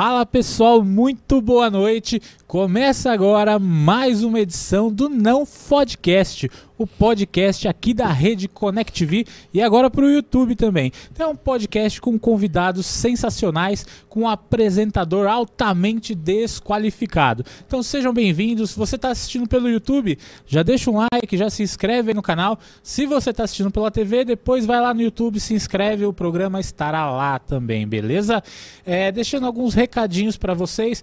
Fala pessoal, muito boa noite. Começa agora mais uma edição do Não Podcast, o podcast aqui da rede Connect TV e agora para o YouTube também. Então é um podcast com convidados sensacionais, com um apresentador altamente desqualificado. Então sejam bem-vindos. Se você está assistindo pelo YouTube, já deixa um like, já se inscreve aí no canal. Se você está assistindo pela TV, depois vai lá no YouTube, se inscreve, o programa estará lá também, beleza? É, deixando alguns recadinhos para vocês.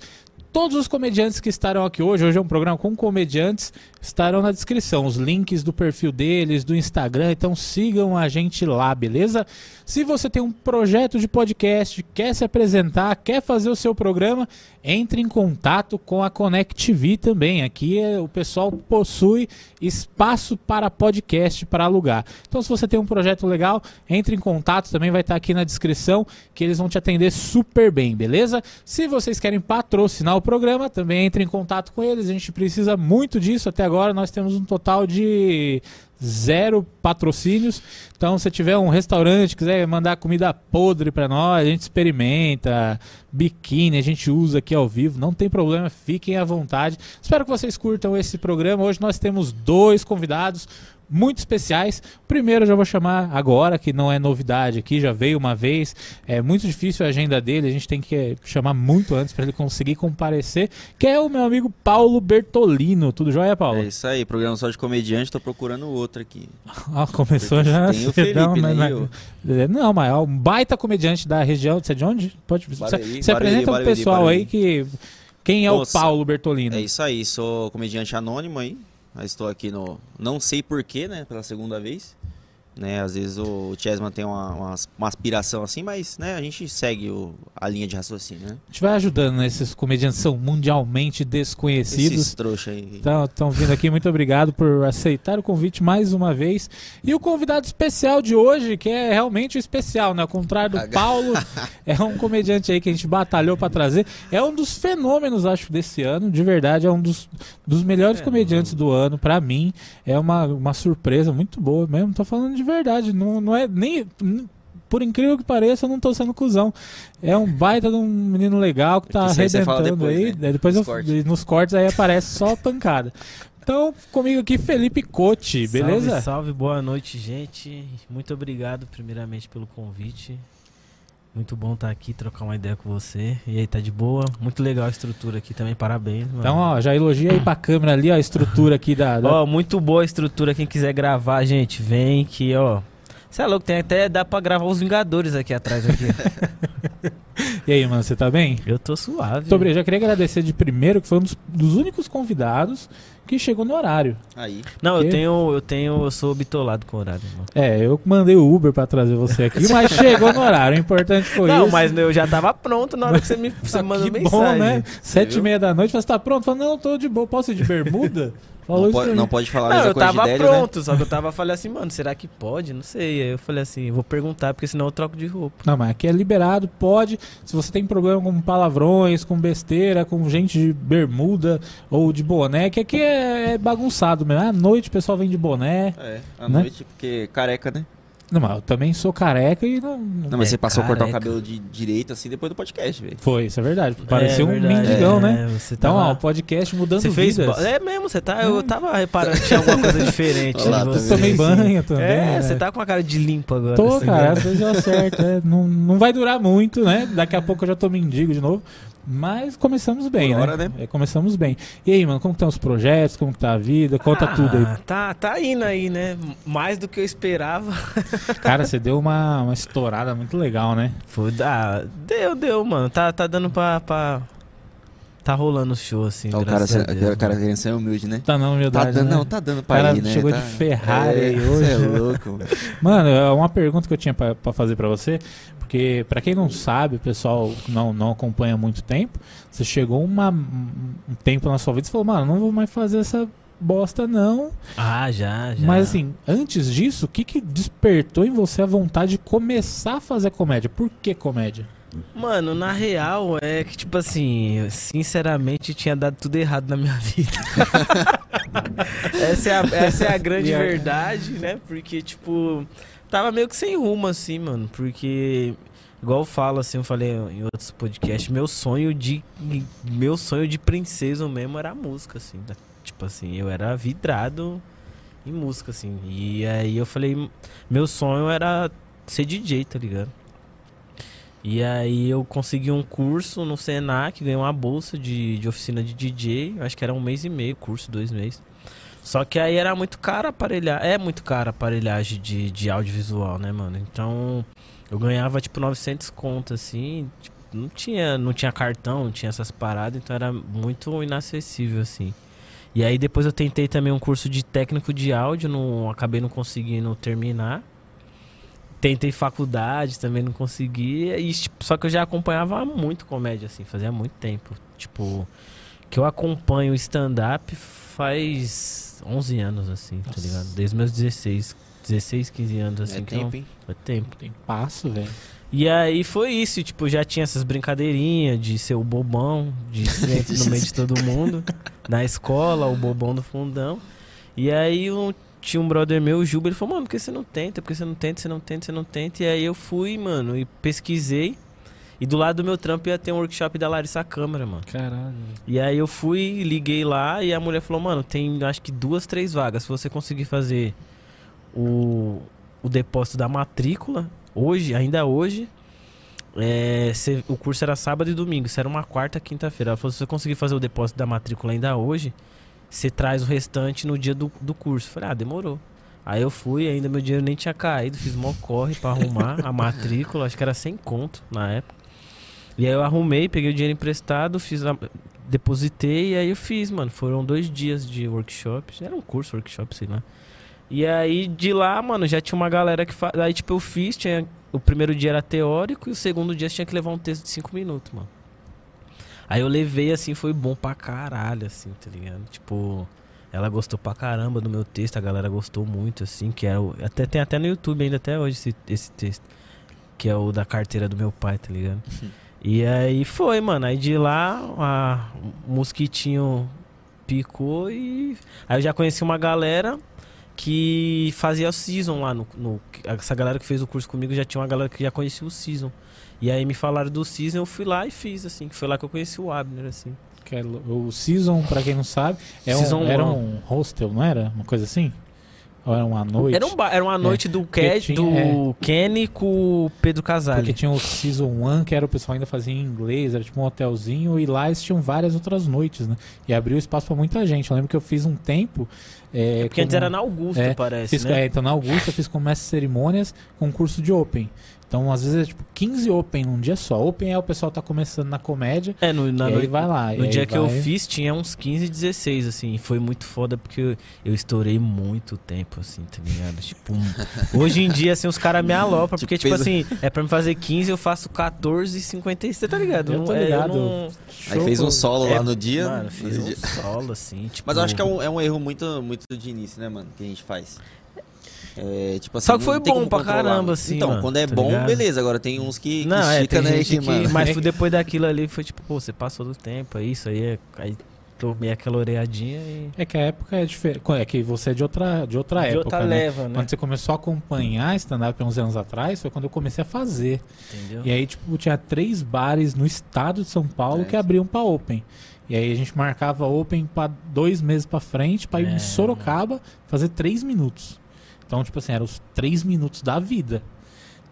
Todos os comediantes que estarão aqui hoje, hoje é um programa com comediantes, estarão na descrição. Os links do perfil deles, do Instagram, então sigam a gente lá, beleza? Se você tem um projeto de podcast, quer se apresentar, quer fazer o seu programa, entre em contato com a Connect TV também. Aqui é, o pessoal possui espaço para podcast para alugar. Então, se você tem um projeto legal, entre em contato, também vai estar aqui na descrição, que eles vão te atender super bem, beleza? Se vocês querem patrocinar o programa, também entre em contato com eles. A gente precisa muito disso. Até agora nós temos um total de zero patrocínios. Então, se tiver um restaurante, quiser mandar comida podre para nós, a gente experimenta, biquíni, a gente usa aqui ao vivo, não tem problema, fiquem à vontade. Espero que vocês curtam esse programa. Hoje nós temos dois convidados muito especiais. Primeiro eu já vou chamar agora, que não é novidade aqui, já veio uma vez. É muito difícil a agenda dele, a gente tem que chamar muito antes para ele conseguir comparecer, que é o meu amigo Paulo Bertolino. Tudo jóia, Paulo? É isso aí, programa só de comediante, tô procurando outro aqui. Ah, começou Porque já tem o Felipe, né, né, na- e o- Não, mas é um baita comediante da região. Você é de onde? Pode Barueri, Barueri, apresenta pro Barueri, pessoal Barueri. aí que. Quem é Nossa, o Paulo Bertolino? É isso aí, sou comediante anônimo aí. Mas estou aqui no. Não sei porquê, né? Pela segunda vez. Né, às vezes o Chessman tem uma, uma, uma aspiração assim, mas né, a gente segue o- a linha de raciocínio, né? A gente vai ajudando, né? Esses comediantes são mundialmente desconhecidos. Esses trouxa aí. Estão vindo aqui, muito obrigado por aceitar o convite mais uma vez. E o convidado especial de hoje, que é realmente o especial, né? Ao contrário do. Paulo, é um comediante aí que a gente batalhou para trazer. É um dos fenômenos, acho, desse ano, de verdade, é um dos, dos melhores comediantes do ano, para mim. É uma, uma surpresa muito boa mesmo. Tô falando de verdade, não, não é nem. Por incrível que pareça, eu não tô sendo cuzão. É um baita de um menino legal que tá arrebentando depois, aí. né? Daí Depois Nos eu- cortes. nos cortes aí aparece só pancada. Então, comigo aqui, Felipe Cote, beleza? Salve, salve, boa noite, gente. Muito obrigado, primeiramente, pelo convite. Muito bom estar aqui, trocar uma ideia com você. E aí, tá de boa? Muito legal a estrutura aqui também, parabéns. Mano. Então, ó, já elogia aí pra câmera ali, ó, a estrutura aqui da. da- Ó, muito boa a estrutura. Quem quiser gravar, gente, vem que, ó. Você é louco, tem até dá pra gravar os Vingadores aqui atrás. Aqui. E aí, mano, você tá bem? Eu tô suave. Obrigado. Já queria agradecer de primeiro, que foi um dos, dos únicos convidados que chegou no horário. Aí. Não, eu tenho, eu tenho, eu sou bitolado com o horário, mano. É, eu mandei o Uber pra trazer você aqui, mas chegou no horário. O importante foi não, isso. mas eu já tava pronto na hora que você me você Ah, mandou que mensagem. bom, né? Sete e meia da noite, você tá pronto? Falei, não, tô de boa, posso ir de bermuda? Falou Não isso pode, não pode falar a Não, mesma eu coisa tava de Délio, né? pronto, só que eu tava falando assim, mano, será que pode? Não sei. Aí eu falei assim, vou perguntar, porque senão eu troco de roupa. Não, mas aqui é liberado, pode. Se você tem problema com palavrões, com besteira, com gente de bermuda ou de boné, que aqui é, é bagunçado mesmo. À noite o pessoal vem de boné. É, à Né? noite, porque careca, né? Não, mas eu também sou careca e não. Não, mas É você passou a cortar o cabelo de direito assim depois do podcast, velho. Foi, isso é verdade. Parecia um verdade. mendigão, É, né? Você Então, tava- ó, o podcast mudando Você fez. vidas. É mesmo, você tá. Eu tava reparando que tinha alguma coisa diferente. Olha lá, em tá você? Tomei banho também. É, né? você tá com a cara de limpo agora. Tô, assim, cara, às vezes eu acerto. é. Não, não vai durar muito, né? Daqui a pouco eu já tô mendigo de novo. Mas começamos bem, Por né? né? É, começamos bem. E aí, mano, como estão os projetos? Como que tá a vida? Conta Ah, tudo aí. Tá, tá indo aí, né? Mais do que eu esperava. Cara, você deu uma, uma estourada muito legal, né? Foi, ah, deu, deu, mano. Tá, tá dando pra, pra. Tá rolando o show, assim. O cara, a Deus, o cara mano. querendo ser humilde, né? Tá não, Tá humildade, dando, né? não, tá dando O pra cara ir, né? chegou Tá- de Ferrari é, hoje. Você é louco, velho. Mano, é uma pergunta que eu tinha pra, pra fazer pra você, porque pra quem não sabe, o pessoal não, não acompanha há muito tempo, você chegou uma, um tempo na sua vida e falou, mano, não vou mais fazer essa bosta não. Ah, já, já. Mas assim, antes disso, o que que despertou em você a vontade de começar a fazer comédia? Por que comédia? Mano, na real é que, tipo assim, eu, sinceramente tinha dado tudo errado na minha vida. essa, é a, essa é a grande verdade, né? Porque, tipo, tava meio que sem rumo, assim, mano. Porque, igual eu falo, assim, eu falei em outros podcasts, meu sonho de. Meu sonho de princesa mesmo era a música, assim. né? Tipo assim, eu era vidrado em música, assim. E aí eu falei, meu sonho era ser DJ, tá ligado? E aí eu consegui um curso no Senac, ganhei uma bolsa de, de oficina de DJ, acho que era um mês e meio, curso, dois meses. Só que aí era muito caro aparelhar, é muito caro aparelhagem de, de audiovisual, né, mano? Então eu ganhava tipo 900 contas, assim, tipo, não tinha, não tinha cartão, não tinha essas paradas, então era muito inacessível, assim. E aí depois eu tentei também um curso de técnico de áudio, não, acabei não conseguindo terminar. Tentei faculdade, também não consegui. E, tipo, só que eu já acompanhava muito comédia, assim, fazia muito tempo. Tipo, que eu acompanho stand-up faz 11 anos, assim, tá Nossa. ligado? Desde meus 16, 16, 15 anos, assim. é então, tempo, hein? é tempo. Tem passo, velho. E aí foi isso, tipo, já tinha essas brincadeirinhas de ser o bobão, de ser no meio de todo mundo, na escola, o bobão do fundão. E aí um, tinha um brother meu, o Juba, ele falou, mano, por que você não tenta? Por que você não tenta, você não tenta, você não tenta? E aí eu fui, mano, e pesquisei. E do lado do meu trampo ia ter um workshop da Larissa Câmara, mano. Caralho. E aí eu fui, liguei lá e a mulher falou, mano, tem acho que duas, três vagas. Se você conseguir fazer o, o depósito da matrícula, hoje, ainda hoje, é, cê- o curso era sábado e domingo, isso era uma quarta, quinta-feira. Ela falou, se você conseguir fazer o depósito da matrícula ainda hoje, você traz o restante no dia do, do curso. Falei, ah, demorou. Aí eu fui, ainda meu dinheiro nem tinha caído, fiz mó corre pra arrumar a matrícula, acho que era sem conto na época. E aí eu arrumei, peguei o dinheiro emprestado, fiz a, depositei e aí eu fiz, mano. Foram dois dias de workshop. Era um curso, workshop, sei lá. E aí de lá, mano, já tinha uma galera que faz. Aí, tipo, eu fiz, tinha. O primeiro dia era teórico e o segundo dia você tinha que levar um texto de cinco minutos, mano. Aí eu levei assim, foi bom pra caralho, assim, tá ligado? Tipo, ela gostou pra caramba do meu texto, a galera gostou muito, assim, que é o. Até, tem até no YouTube ainda até hoje esse, esse texto. Que é o da carteira do meu pai, tá ligado? E aí foi, mano. Aí de lá, a, o mosquitinho picou e. Aí eu já conheci uma galera que fazia o season lá no, no- Essa galera que fez o curso comigo já tinha uma galera que já conhecia o season. E aí me falaram do season, eu fui lá e fiz, assim. Que foi lá que eu conheci o Abner, assim. Que é o Season, pra quem não sabe, é um, era um hostel, não era? Uma coisa assim? Ou era uma noite? Era, um ba- era uma noite do, porque Cat, tinha- do Kenny com o Pedro Casale. Porque tinha o Season 1, que era o pessoal ainda fazia em inglês, era tipo um hotelzinho, e lá eles tinham várias outras noites, né? E abriu espaço pra muita gente. Eu lembro que eu fiz um tempo. É, Porque antes como- era na Augusta, é, parece, Fiz, né? é, então na Augusta eu fiz com mestre de cerimônias com curso de Open. Então às vezes é tipo 15 Open num dia só. Open é o pessoal tá começando na comédia. É, no, na e aí noite, vai lá. e No dia que eu vai- fiz, tinha uns 15, 16, assim. E foi muito foda porque eu, eu estourei muito tempo, assim, tá ligado? Tipo, um- hoje em dia, assim, os caras me alopram. Porque, tipo fez- assim, é pra me fazer 15, eu faço 14 e 56, você tá ligado? Eu Não- tô é, ligado. não- Aí fez um solo É, lá no dia. Mano, fiz no um dia. solo, assim, tipo... Mas eu acho que é um, é um erro muito, muito de início, né, mano? Que a gente faz. É, tipo assim, Só que foi bom pra controlar, caramba, mano. assim, Então, mano, quando é tá bom, ligado? beleza. Agora tem uns que, que Não, é, estica, tem né? gente que... mano, Mas depois daquilo ali, foi tipo, pô, você passou do tempo, é isso aí, é... aí tomei aquela oreadinha e... É que a época é diferente. É que você é de outra, de outra De época. outra né? leva, né? Quando você começou a acompanhar stand-up uns anos atrás, foi quando eu comecei a fazer. Entendeu? E aí, tipo, tinha três bares no estado de São Paulo É. que abriam pra Open. E aí a gente marcava Open pra dois meses pra frente, pra ir É, em Sorocaba fazer três minutos. Então, tipo assim, eram os três minutos da vida.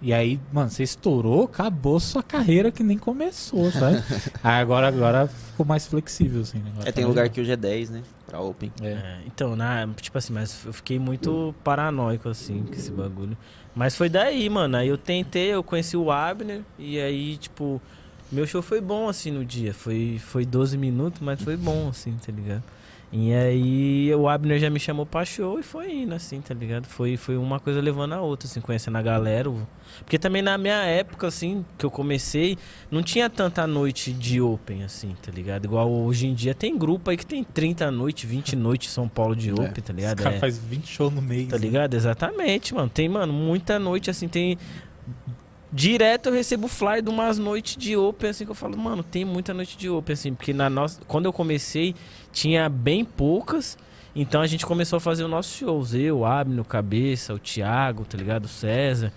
E aí, mano, você estourou, acabou sua carreira que nem começou, sabe? aí agora, agora ficou mais flexível, assim. né? Agora É, tem tá lugar legal. que hoje é 10, né? Pra Open. É. É, então, na, tipo assim, mas eu fiquei muito paranoico, assim, com esse bagulho. Mas foi daí, mano. Aí eu tentei, eu conheci o Abner, e aí, tipo, meu show foi bom, assim, no dia. Foi, foi 12 minutos, mas foi bom, assim, tá ligado? E aí o Abner já me chamou pra show e foi indo, assim, tá ligado? Foi, foi uma coisa levando a outra, assim, conhecendo a galera. Porque também na minha época, assim, que eu comecei, não tinha tanta noite de open, assim, tá ligado? Igual hoje em dia tem grupo aí que tem 30 noites, 20 noites em São Paulo de open, tá Os ligado? caras É, faz 20 shows no mês. tá né? ligado? Exatamente, mano. Tem, mano, muita noite, assim, tem. Direto eu recebo flyer de umas noites de open, assim, que eu falo, mano, tem muita noite de open, assim, porque na nossa. Quando eu comecei, tinha bem poucas. Então a gente começou a fazer os nossos shows. Eu, o Abner, o Cabeça, o Thiago, tá ligado? O César.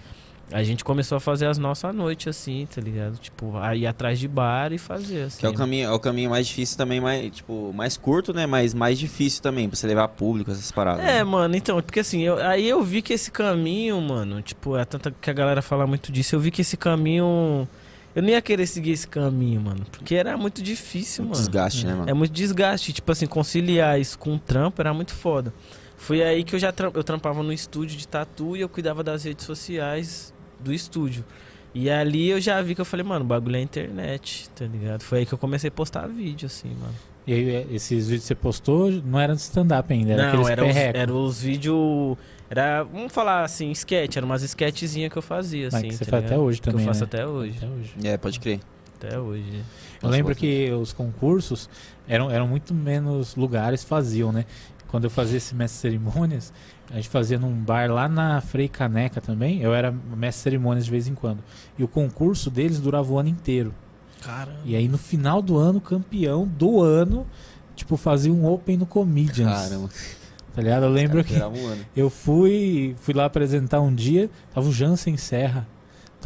A gente começou a fazer as nossas noites assim, tá ligado? Tipo, a ir atrás de bar e fazer assim. Que é o caminho, é o caminho mais difícil também, mais, tipo, mais curto, né? Mas mais difícil também, pra você levar público, essas paradas. É, né? mano, então, porque assim, eu- aí eu vi que esse caminho, mano, tipo, é tanta que a galera fala muito disso, eu vi que esse caminho. Eu nem ia querer seguir esse caminho, mano. Porque era muito difícil, Muito mano. desgaste, né, mano? É muito desgaste. Tipo assim, conciliar isso com o trampo era muito foda. Foi aí que eu já tram- eu trampava no estúdio de tatu e eu cuidava das redes sociais do estúdio. E ali eu já vi que eu falei, mano, o bagulho é internet, tá ligado? Foi aí que eu comecei a postar vídeo, assim, mano. E aí, é, esses vídeos que você postou não eram de stand-up ainda, era Não, aqueles era os, era os vídeos. Era, vamos falar assim, sketch, era umas sketchzinhas que eu fazia, Mas assim. que você tá faz ligado? até hoje Que também, eu faço né? até hoje. Até hoje. É, pode crer. Até hoje. Eu lembro que os concursos eram, eram muito menos lugares faziam, né? Quando eu fazia esse mestre de cerimônias, a gente fazia num bar lá na Frei Caneca também. Eu era mestre de cerimônias de vez em quando. E o concurso deles durava o ano inteiro. Caramba. E aí no final do ano, o campeão do ano, tipo, fazia um Open no Comedians. Caramba. Tá ligado? Eu lembro que um eu fui, fui lá apresentar um dia, tava o Jansen Serra.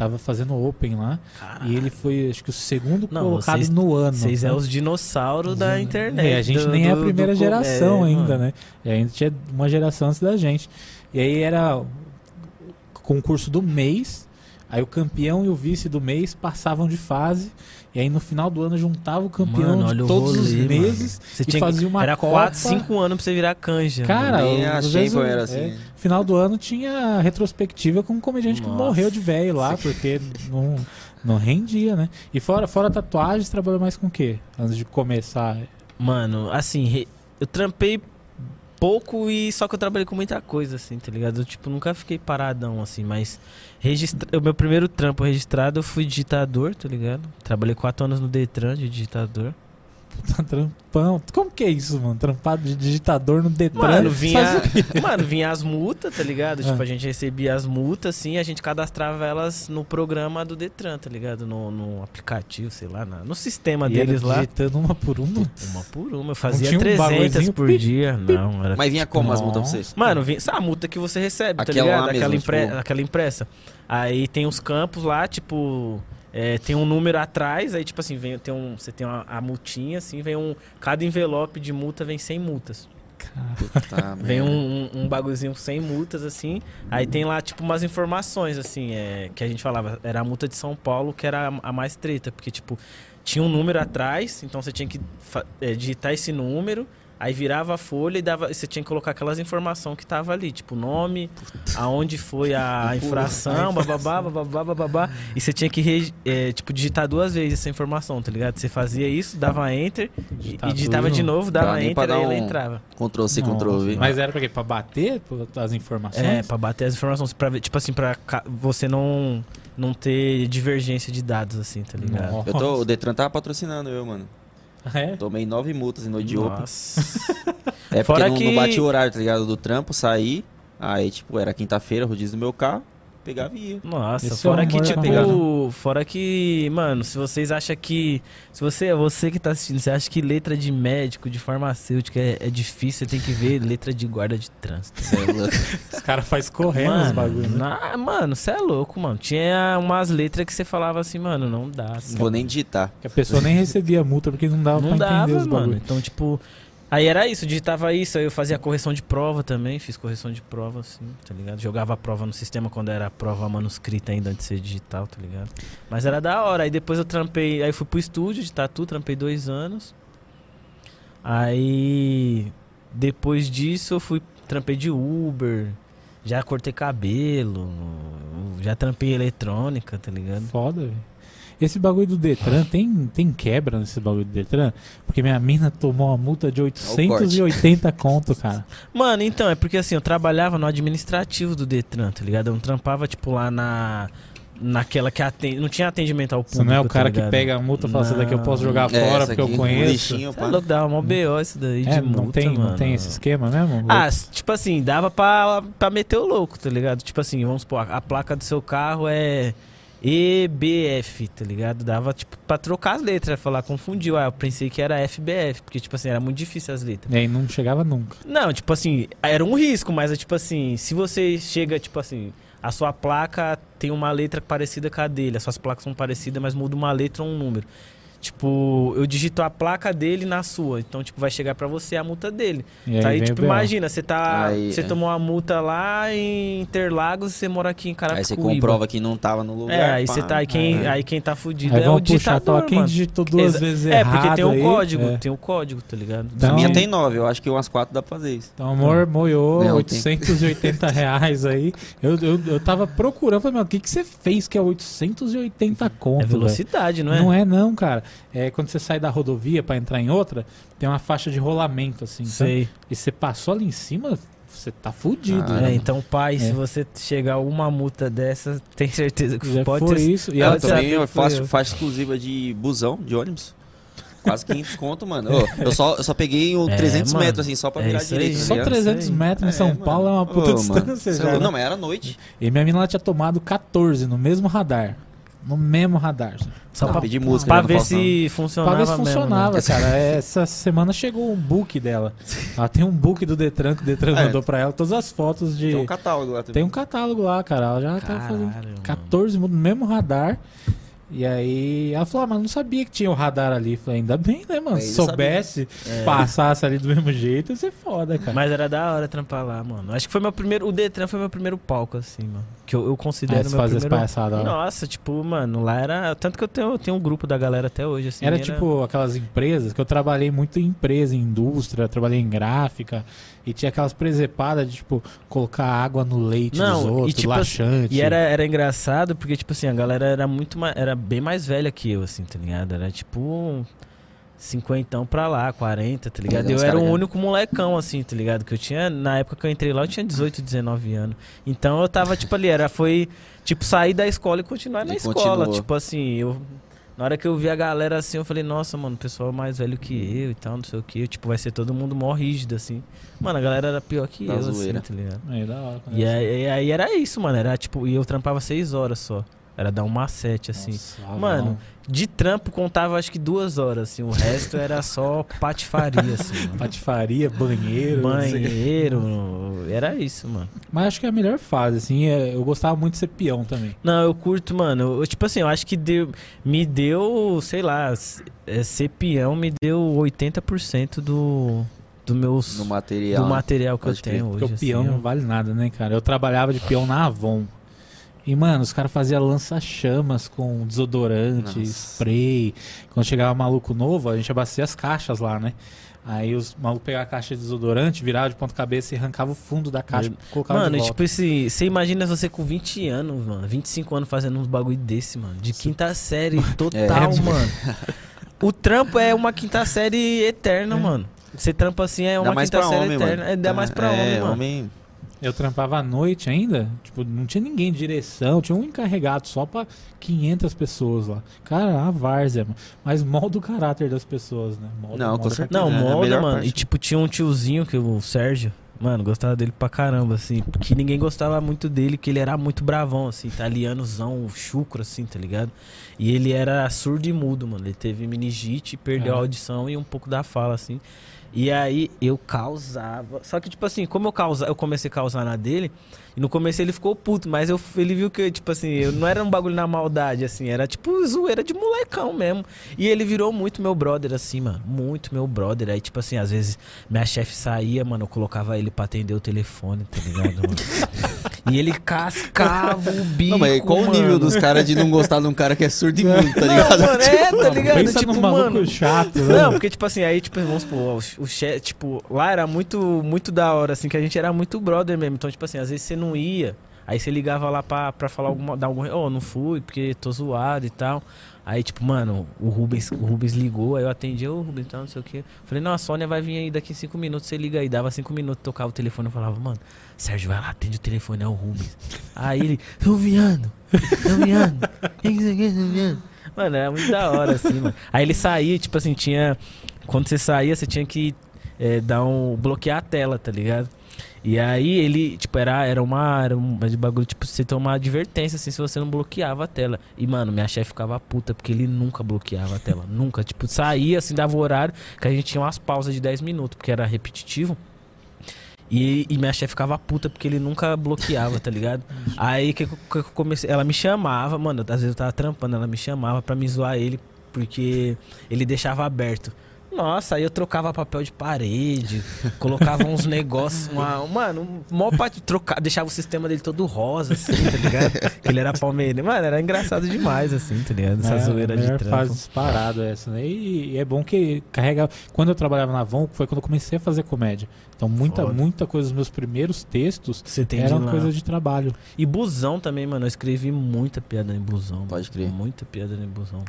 Tava fazendo Open lá. E ele foi, acho que o segundo Não, colocado vocês- no ano. Vocês é né? os dinossauros da Sim. internet. É, a gente do- nem é a do- primeira do- geração é, ainda, mano. né? E a gente é uma geração antes da gente. E aí era o concurso do mês, aí o campeão e o vice do mês passavam de fase, e aí no final do ano juntava o campeão Mano, de todos os rolê, meses mano. Você e tinha que- fazia uma Era Copa. 4, 5 anos pra você virar canja. Cara. Nem às a vezes Champion eu- era é, assim. Final do ano tinha retrospectiva com um comediante que Nossa. morreu de velho lá, porque não, não rendia, né? E fora, fora tatuagens, trabalhou mais com o quê? Antes de começar. Mano, assim, eu trampei pouco e só que eu trabalhei com muita coisa, assim, tá ligado? Eu, tipo, nunca fiquei paradão, assim, mas registra... o meu primeiro trampo registrado eu fui digitador, tá ligado? Trabalhei quatro anos no Detran de digitador. Puta trampão. Como que é isso, mano? Trampado de digitador no Detran. Mano, vinha, mano, vinha as multas, tá ligado? Tipo, Ah. a gente recebia as multas, assim, a gente cadastrava elas no programa do Detran, tá ligado? No, no aplicativo, sei lá, na- no sistema E deles lá. digitando uma por uma. Uma por uma, eu fazia um 300 bagulhozinho? por Pi, dia. Não, era Mas vinha como as multas pra Nossa. você? Mano, vem, sabe a multa que você recebe, tá Aquela ligado? lá aquela, mesmo, impre- tipo- aquela impressa. Aí tem os campos lá, tipo. É, tem um número atrás, aí tipo assim, vem, tem um, você tem uma, a multinha, assim, vem um. Cada envelope de multa vem 100 multas. Tá, Vem um, um, um bagulhozinho 100 multas, assim. Aí tem lá, tipo, umas informações, assim, é, que a gente falava. Era a multa de São Paulo que era a, a mais treta, porque, tipo, tinha um número atrás, então você tinha que é, digitar esse número, aí virava a folha e dava, e você tinha que colocar aquelas informações que tava ali, tipo, nome, aonde foi a infração, bababá, bababá, bababá. E você tinha que, é, tipo, digitar duas vezes essa informação, tá ligado? Você fazia isso, dava enter, e- Digitar e digitava tudo. de novo, dava pra enter, aí dar ela um- entrava. Ctrl C. Ctrl V. Mas era pra quê? Pra bater as informações? É, pra bater as informações, pra ver, tipo assim, pra você não, não ter divergência de dados, assim, tá ligado? Nossa. Eu tô, o Detran tava patrocinando eu, mano. Ah, é? Tomei nove multas em noite de Open. É porque Fora não, que- não bati o horário, tá ligado? Do trampo, saí. Aí, tipo, era quinta-feira, rodízio do meu carro. Pegava e ia. Nossa, Esse fora é o que, tipo, da pegada. fora que, mano, se vocês acham que. Se você é você que tá assistindo, você acha que letra de médico, de farmacêutico é, é difícil, você tem que ver letra de guarda de trânsito. Cê é louco. Os caras fazem correndo os Mano, bagulhos, né? na- mano, você é louco, mano. Tinha umas letras que você falava assim, mano, não dá. Não vou nem digitar. Que a pessoa nem recebia multa porque não dava Não pra entender dava, os mano. bagulhos. Então, tipo. Aí era isso, digitava isso, aí eu fazia correção de prova também, fiz correção de prova, assim, tá ligado? Jogava a prova no sistema quando era prova manuscrita ainda antes de ser digital, tá ligado? Mas era da hora. Aí depois eu trampei, aí fui pro estúdio de tatu, trampei dois anos. Aí depois disso eu fui, trampei de Uber, já cortei cabelo, já trampei eletrônica, tá ligado? Foda, velho. Esse bagulho do Detran, tem, tem quebra nesse bagulho do Detran? Porque minha mina tomou uma multa de 880 conto, cara. Mano, então, é porque assim, eu trabalhava no administrativo do Detran, tá ligado? Eu não trampava, tipo, lá na. Naquela que atende. Não tinha atendimento ao Você público. não é o tá cara que ligado? pega a multa e fala, essa daqui eu posso jogar É, fora porque eu um conheço. lixinho, Você é louco, dava mó BO isso daí É, de não, multa, tem, mano. não tem esse esquema mesmo? Ah, tipo assim, dava pra, pra meter o louco, tá ligado? Tipo assim, vamos supor, a, a placa do seu carro é EBF, tá ligado? Dava, tipo, pra trocar as letras, falar, confundiu. Ah, eu pensei que era FBF, porque, tipo assim, era muito difícil as letras. E aí não chegava nunca. Não, tipo assim, era um risco, mas é tipo assim, se você chega, tipo assim, a sua placa tem uma letra parecida com a dele, as suas placas são parecidas, mas muda uma letra ou um número. Tipo, eu digito a placa dele na sua, então tipo vai chegar pra você a multa dele. E Tá aí, vem o tipo, imagina, você tá, Aí, você é. tomou uma multa lá em Interlagos e você mora aqui em Carapicuíba. Aí você comprova que não tava no lugar. É, aí pá. você tá aí quem, É. aí quem tá fudido Aí é o puxar, ditador, então, quem mano. digitou duas Exa- vezes É, errado porque tem um aí, código, é. tem um código, tá ligado? A Então- minha tem nove, eu acho que umas quatro dá pra fazer isso. Então, amor, moiou Não, 880 reais aí. Eu, eu, eu tava procurando, falei, meu, o que, que você fez que é 880 conto, É velocidade, não é? Não é não, cara. É quando você sai da rodovia pra entrar em outra, tem uma faixa de rolamento assim? Sei. E você passou ali em cima, você tá fudido. Ah, né? É, então, pai, se É. você chegar a uma multa dessa, tem certeza que Já pode foi ter... isso. E ela também faço eu. faixa exclusiva de busão, de ônibus. Quase 500 conto, mano. Ô, eu, só, eu só peguei o É, 300 mano. metros, assim, só pra É virar isso aí. direito. tá só ligado? 300 aí. metros em É, São mano. Paulo é uma puta Ô, distância mano, já. né? Não, mas era noite. E minha menina ela tinha tomado 14 no mesmo radar. No mesmo radar. Só Não, pra, pedir música, pra né, no ver se funcionava Pra ver se mesmo, funcionava, né? cara. Essa semana chegou um book dela. Ela tem um book do Detran que o Detran É. mandou pra ela. Todas as fotos de. Tem um catálogo lá também. Tem um catálogo lá, cara. Ela já tá fazendo Caralho, mano. 14 no mesmo radar. E aí ela falou, ah, mas não sabia que tinha o radar ali. Falei, ainda bem, né, mano? Se soubesse, É. passasse ali do mesmo jeito, ia ser foda, cara. Mas era da hora trampar lá, mano. Acho que foi meu primeiro. O Detran foi meu primeiro palco, assim, mano. Que eu, eu considero você meu as primeiro. palhaçadas lá. Nossa, tipo, mano, lá era. Tanto que eu tenho, eu tenho um grupo da galera até hoje, assim. Era tipo aquelas empresas que eu trabalhei muito em empresa, em indústria, trabalhei em gráfica. E tinha aquelas presepadas de, tipo, colocar água no leite Não, dos e outros, tipo laxante. E era, era engraçado porque, tipo assim, a galera era muito mais. Era bem mais velha que eu, assim, tá ligado? Era tipo. Cinquentão pra lá, 40, tá ligado? Eu era o único molecão, assim, tá ligado? Que eu tinha, na época que eu entrei lá, eu tinha 18, 19 anos. Então eu tava, tipo, ali, era, foi, tipo, sair da escola e continuar na E escola. continuou. Tipo assim, eu. Na hora que eu vi a galera assim, eu falei, nossa, mano, o pessoal é mais velho que eu e tal, não sei o que. Tipo, vai ser todo mundo mó rígido, assim. Mano, a galera era pior que Da eu, assim, zoeira. tá ligado? É, da hora. E era aí, e aí era isso, mano. Era tipo, e eu trampava seis horas só. Era dar uma sete, assim. Nossa, Mano, Avon. De trampo contava acho que duas horas, assim. O resto era só patifaria, assim. mano. Patifaria, banheiro. não. Banheiro. Era isso, mano. Mas acho que é a melhor fase, assim. é- Eu gostava muito de ser peão também. Não, eu curto, mano. Eu, tipo assim, eu acho que deu, me deu, sei lá, é, ser peão me deu 80% do, do meus, do material. né? material que eu Pode tenho Porque hoje. o peão assim, não vale nada, né, cara? Eu trabalhava de peão na Avon. E, mano, os caras faziam lança-chamas com desodorante, Nossa. spray. Quando chegava maluco novo, a gente abastecia as caixas lá, né? Aí os malucos pegavam a caixa de desodorante, viravam de ponta cabeça e arrancavam o fundo da caixa, Eu- colocavam Mano, de e volta. tipo esse. Você imagina você com 20 anos, mano. 25 anos fazendo uns bagulho desse, mano. De quinta série total, É. mano. O trampo é uma quinta série eterna, É. mano. Você trampa assim é Dá uma mais quinta pra série homem, eterna. mano. É, dá mais pra é, homem, mano. Eu trampava à noite ainda, tipo, não tinha ninguém de direção, tinha um encarregado só pra 500 pessoas lá. Cara, a várzea, mano. Mas molda o caráter das pessoas, né? Molda, Não, com molda certeza. Não, É, a moda, melhor mano. parte. E tipo, tinha um tiozinho que o Sérgio, mano, gostava dele pra caramba, assim. Que ninguém gostava muito dele, que ele era muito bravão, assim, italianozão, chucro, assim, tá ligado? E ele era surdo e mudo, mano. Ele teve meningite, perdeu a Ah. audição e um pouco da fala, assim. E aí eu causava. Só que, tipo assim, como eu causa, eu comecei a causar na dele, e no começo ele ficou puto, mas eu, ele viu que, tipo assim, eu não era um bagulho na maldade, assim, era tipo zoeira de molecão mesmo. E ele virou muito meu brother, assim, mano. Muito meu brother. Aí, tipo assim, às vezes minha chefe saía, mano, eu colocava ele pra atender o telefone, tá ligado, mano? e ele cascava o bico. Não, mas qual o nível mano. dos caras de não gostar de um cara que é surdo e mudo, tá Não, ligado? mano, é, tá ligado? Pensa tipo, num maluco mano. chato, né? Não, porque, tipo assim, aí, tipo, vamos supor, o, o che- tipo, lá era muito, muito da hora, assim, que a gente era muito brother mesmo. Então, tipo assim, às vezes você não ia, aí você ligava lá pra, pra falar alguma, dar algum, ô, não fui, porque tô zoado e tal. Aí, tipo, mano, o Rubens, o Rubens ligou, aí eu atendi, ô Rubens, então, não sei o quê. Falei, não, a Sônia vai vir aí daqui cinco minutos, você liga aí. Dava cinco minutos, tocava o telefone, eu falava, mano, Sérgio, vai lá, atende o telefone, é o Rubens. Aí ele, tô viando, tô viando? Mano, era muito da hora, assim, mano. Aí ele saía, tipo assim, tinha. Quando você saía, você tinha que é, dar um. bloquear a tela, tá ligado? E aí ele, tipo, era, era uma. Era um bagulho, tipo, você uma advertência, assim, se você não bloqueava a tela. E, mano, minha chefe ficava puta, porque ele nunca bloqueava a tela. nunca. Tipo, saía, assim, dava o horário, que a gente tinha umas pausas de 10 minutos, porque era repetitivo. E, e minha chefe ficava puta porque ele nunca bloqueava, tá ligado? Aí que, que eu comecei. Ela me chamava, mano, às vezes eu tava trampando, ela me chamava pra me zoar ele, porque ele deixava aberto. Nossa, aí eu trocava papel de parede, colocava uns negócios, uma, mano, mó parte trocar, deixava o sistema dele todo rosa, assim, tá ligado? que ele era palmeirense. Mano, era engraçado demais, assim, tá ligado? Essa é, zoeira de trampo. fase disparado essa, né? E, e, é bom que carrega. Quando eu trabalhava na Von, foi quando eu comecei a fazer comédia. Então muita, Foda. muita coisa dos meus primeiros textos Você tem eram coisa de trabalho. E busão também, mano. Eu escrevi muita piada em busão. Pode crer. Muita piada em busão.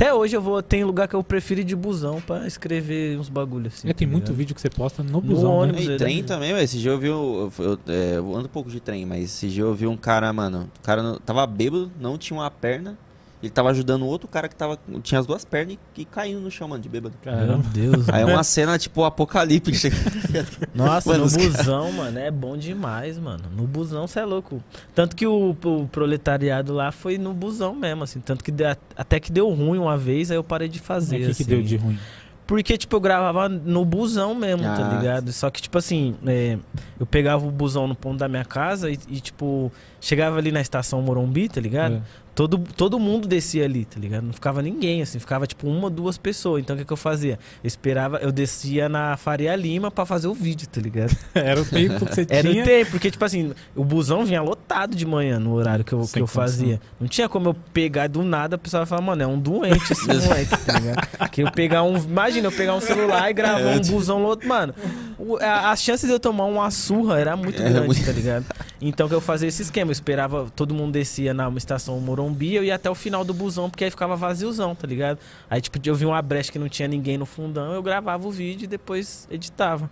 Até hoje eu vou. Tem lugar que eu prefiro ir de busão pra escrever uns bagulhos assim. É, tem tá muito vídeo que você posta no busão. ônibus. né? E trem né? também, mas esse dia eu vi. um- Eu, eu, é, eu ando um pouco de trem, mas esse dia eu vi um cara, mano. O cara não- tava bêbado, não tinha uma perna. Ele tava ajudando outro cara que tava, tinha as duas pernas e, e caindo no chão, mano, de bêbado. Meu Caramba. Deus. Aí é uma cena tipo apocalíptica. Nossa, Mano, no os cara- busão, mano, é bom demais, mano. No busão você é louco. Tanto que o, o proletariado lá foi no busão mesmo, assim. Tanto que deu- até que deu ruim uma vez, aí eu parei de fazer. O que, que assim. deu de ruim? Porque, tipo, eu gravava no busão mesmo, tá Ah. ligado? Só que, tipo assim, é, eu pegava o busão no ponto da minha casa e, e, tipo, chegava ali na estação Morumbi, tá ligado? É. Todo, todo mundo descia ali, tá ligado? Não ficava ninguém, assim, ficava tipo uma ou duas pessoas. Então o que, que eu fazia? Eu esperava, eu descia na Faria Lima pra fazer o vídeo, tá ligado? Era o tempo que você Era tinha. o tempo, porque, tipo assim, o busão vinha lotado de manhã no horário que eu, que eu condição. fazia. Não tinha como eu pegar do nada, a pessoa falar, mano, é um doente esse moleque, tá ligado? Que eu pegar um. Imagina, eu pegar um celular e gravar um busão lotado. Mano, a, as chances de eu tomar uma surra era muito Era grande, muito- tá ligado? Então que eu fazia esse esquema, eu esperava, todo mundo descia na estação Morumbi, eu ia até o final do busão, porque aí ficava vaziozão, tá ligado? Aí, tipo, eu vi uma brecha que não tinha ninguém no fundão, eu gravava o vídeo e depois editava.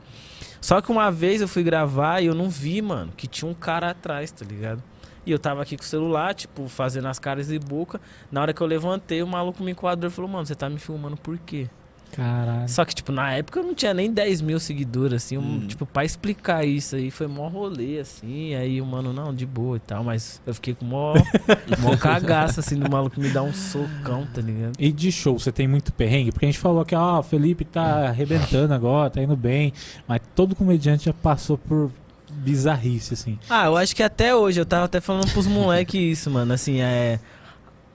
Só que uma vez eu fui gravar e eu não vi, mano, que tinha um cara atrás, tá ligado? E eu tava aqui com o celular, tipo, fazendo as caras e boca. Na hora que eu levantei, o maluco me enquadrou e falou, mano, você tá me filmando por quê? Caralho. Só que, tipo, na época eu não tinha nem 10 mil seguidores, assim. um- Hum. Tipo, pra explicar isso aí, foi mó rolê, assim. Aí o mano, não, de boa e tal. Mas eu fiquei com mó, mó cagaço, assim, do maluco me dar um socão, tá ligado? E de show, você tem muito perrengue? Porque a gente falou que ó, o Felipe tá arrebentando agora, tá indo bem. Mas todo comediante já passou por bizarrice, assim. Ah, eu acho que até hoje, eu tava até falando pros moleques isso, mano. Assim, é.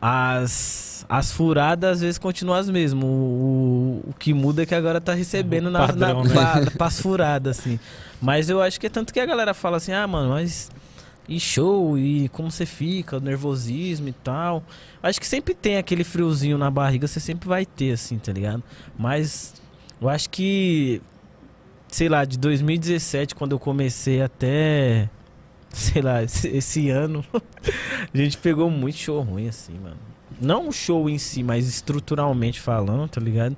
As, as furadas às vezes continuam as mesmas. O, o, o que muda é que agora tá recebendo O na, padrão, na, né? pra- pras furadas, assim. Mas eu acho que é tanto que a galera fala assim, ah, mano, mas. E show, e como você fica, o nervosismo e tal. Acho que sempre tem aquele friozinho na barriga, você sempre vai ter, assim, tá ligado? Mas eu acho que. Sei lá, de 2017, quando eu comecei até sei lá, esse, esse ano, a gente pegou muito show ruim, assim, mano. Não o show em si, mas estruturalmente falando, tá ligado?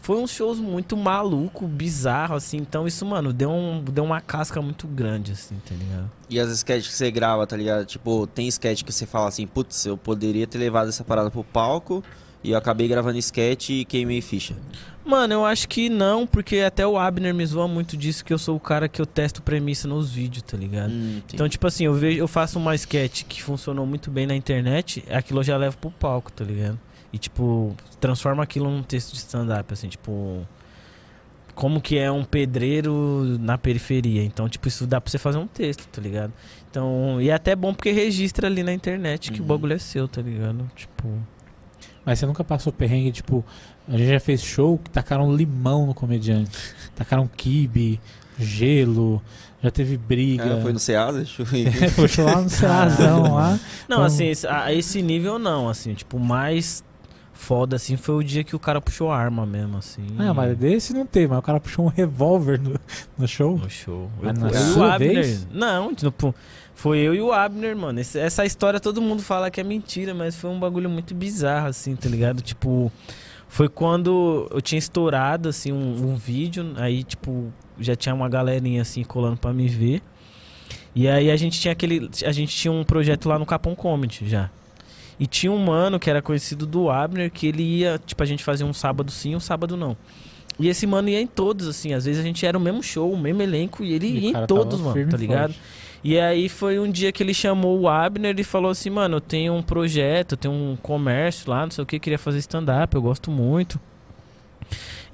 Foi uns shows muito maluco, bizarro, assim. Então isso, mano, deu, um, deu uma casca muito grande, assim, tá ligado? E as sketches que você grava, tá ligado? Tipo, tem sketch que você fala assim, putz, eu poderia ter levado essa parada pro palco e eu acabei gravando sketch e queimei ficha. Mano, eu acho que não, porque até o Abner me zoa muito disso, que eu sou o cara que eu testo premissa nos vídeos, tá ligado? Hum, Então, tipo assim, eu, vejo, eu faço uma sketch que funcionou muito bem na internet, aquilo eu já levo pro palco, tá ligado? E, tipo, transforma aquilo num texto de stand-up, assim, tipo. Como que é um pedreiro na periferia. Então, tipo, isso dá pra você fazer um texto, tá ligado? Então, e é até bom porque registra ali na internet que o Uhum. bagulho é seu, tá ligado? Tipo. Mas você nunca passou perrengue, tipo, a gente já fez show que tacaram limão no comediante. Tacaram kibe, gelo, já teve briga. Ah, foi no Ceasa? Deixa eu ver. É, foi lá no Cerazão lá. Não, Então- assim, esse- a, esse nível não, assim, tipo, mais foda, assim, foi o dia que o cara puxou a arma mesmo, assim. Ah, mas desse não teve, mas o cara puxou um revólver no, no show. No show. Ah, Eu- na eu e o sua Abner. vez? Não, tipo, foi eu e o Abner, mano. Esse- essa história todo mundo fala que é mentira, mas foi um bagulho muito bizarro, assim, tá ligado? Tipo, foi quando eu tinha estourado, assim, um, um vídeo, aí, tipo, já tinha uma galerinha, assim, colando pra me ver. E aí a gente tinha aquele. A gente tinha um projeto lá no Capão Comedy já. E tinha um mano que era conhecido do Abner, que ele ia, tipo, a gente fazia um sábado sim, um sábado não. E esse mano ia em todos, assim. Às vezes a gente era o mesmo show, o mesmo elenco, e ele E ia em todos, mano, tá ligado? forte. E aí foi um dia que ele chamou o Abner e falou assim, mano, eu tenho um projeto, eu tenho um comércio lá, não sei o que, queria fazer stand-up, eu gosto muito.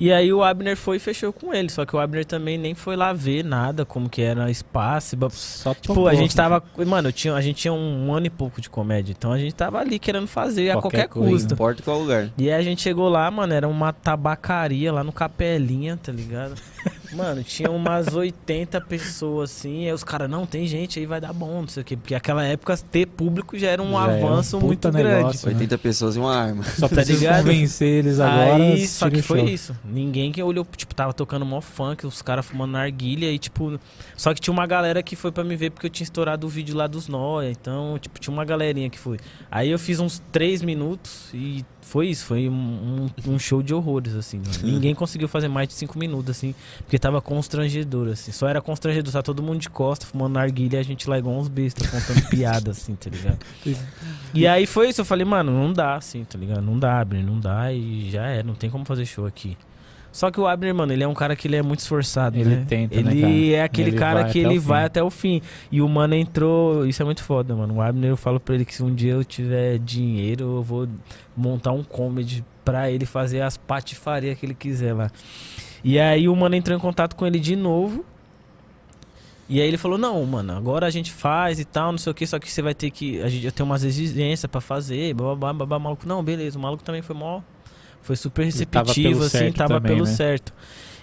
E aí o Abner foi e fechou com ele, só que o Abner também nem foi lá ver nada, como que era espaço. Só Tipo, topou, a gente assim. tava. Mano, eu tinha, a gente tinha um ano e pouco de comédia. Então a gente tava ali querendo fazer a Qualquer qualquer coisa. Não custo. importa qual lugar. E aí a gente chegou lá, mano, era uma tabacaria lá no Capelinha, tá ligado? Mano, tinha umas 80 pessoas assim, aí os caras, não, tem gente aí, vai dar bom, não sei o quê. Porque naquela época ter público já era um Já é um avanço puta muito negócio. grande. 80 pessoas e uma arma. Só tá ligado? convencer eles agora. Aí, só que foi show. isso. Ninguém que olhou, tipo, tava tocando mó funk, os caras fumando narguilha e, tipo. Só que tinha uma galera que foi pra me ver porque eu tinha estourado o vídeo lá dos Noia. Então, tipo, tinha uma galerinha que foi. Aí eu fiz uns três minutos e foi isso. Foi um, um- show de horrores, assim. mano. Ninguém conseguiu fazer mais de cinco minutos, assim, porque tava constrangedor, assim. Só era constrangedor, tá todo mundo de costa, fumando narguilha e a gente lá igual uns bestas, contando piada, assim, tá ligado? E aí foi isso, eu falei, mano, não dá, assim, tá ligado? Não dá, Abner, não dá e já é, não tem como fazer show aqui. Só que o Abner, mano, ele é um cara que ele é muito esforçado, Ele né? tenta, ele né, é aquele Ele cara que ele vai até o fim. E o mano entrou, isso é muito foda, mano. O Abner, eu falo pra ele que se um dia eu tiver dinheiro, eu vou montar um comedy pra ele fazer as patifarias que ele quiser lá. E aí o mano entrou em contato com ele de novo. E aí ele falou, não, mano, agora a gente faz e tal, não sei o que, só que você vai ter que. A gente, eu tenho umas exigências pra fazer, babá, babá, maluco. Não, beleza, o maluco também foi mó. Foi super receptivo, pelo assim, certo tava também, pelo né? certo.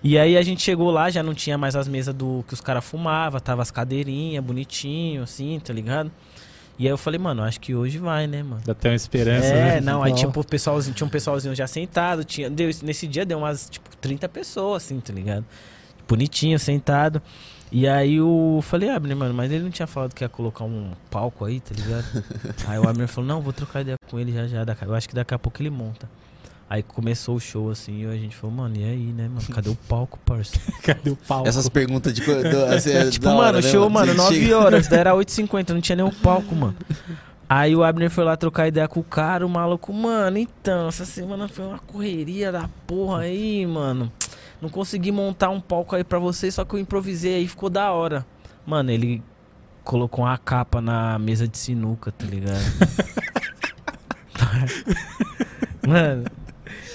E aí a gente chegou lá, já não tinha mais as mesas do que os caras fumavam, tava as cadeirinhas, bonitinho, assim, tá ligado? E aí eu falei, mano, acho que hoje vai, né, mano? Dá até uma esperança, É, né? não, aí um pessoalzinho, tinha um pessoalzinho já sentado, tinha, deu, nesse dia deu umas, tipo, 30 pessoas, assim, tá ligado? Bonitinho, sentado. E aí eu falei, Abner, mano, mas ele não tinha falado que ia colocar um palco aí, tá ligado? aí o Abner falou, não, vou trocar ideia com ele já já, eu acho que daqui a pouco ele monta. Aí começou o show, assim, e a gente falou, mano, e aí, né, mano, cadê o palco, parça? Cadê o palco? Essas perguntas de. do- assim, é Tipo, da mano, hora, o né, show, mano, Você 9 chega- horas, daí era 8h50, não tinha nem um palco, mano. Aí o Abner foi lá trocar ideia com o cara, o maluco, mano, então, essa semana foi uma correria da porra aí, mano. Não consegui montar um palco aí pra você, só que eu improvisei aí, ficou da hora. Mano, ele colocou uma capa na mesa de sinuca, tá ligado? mano,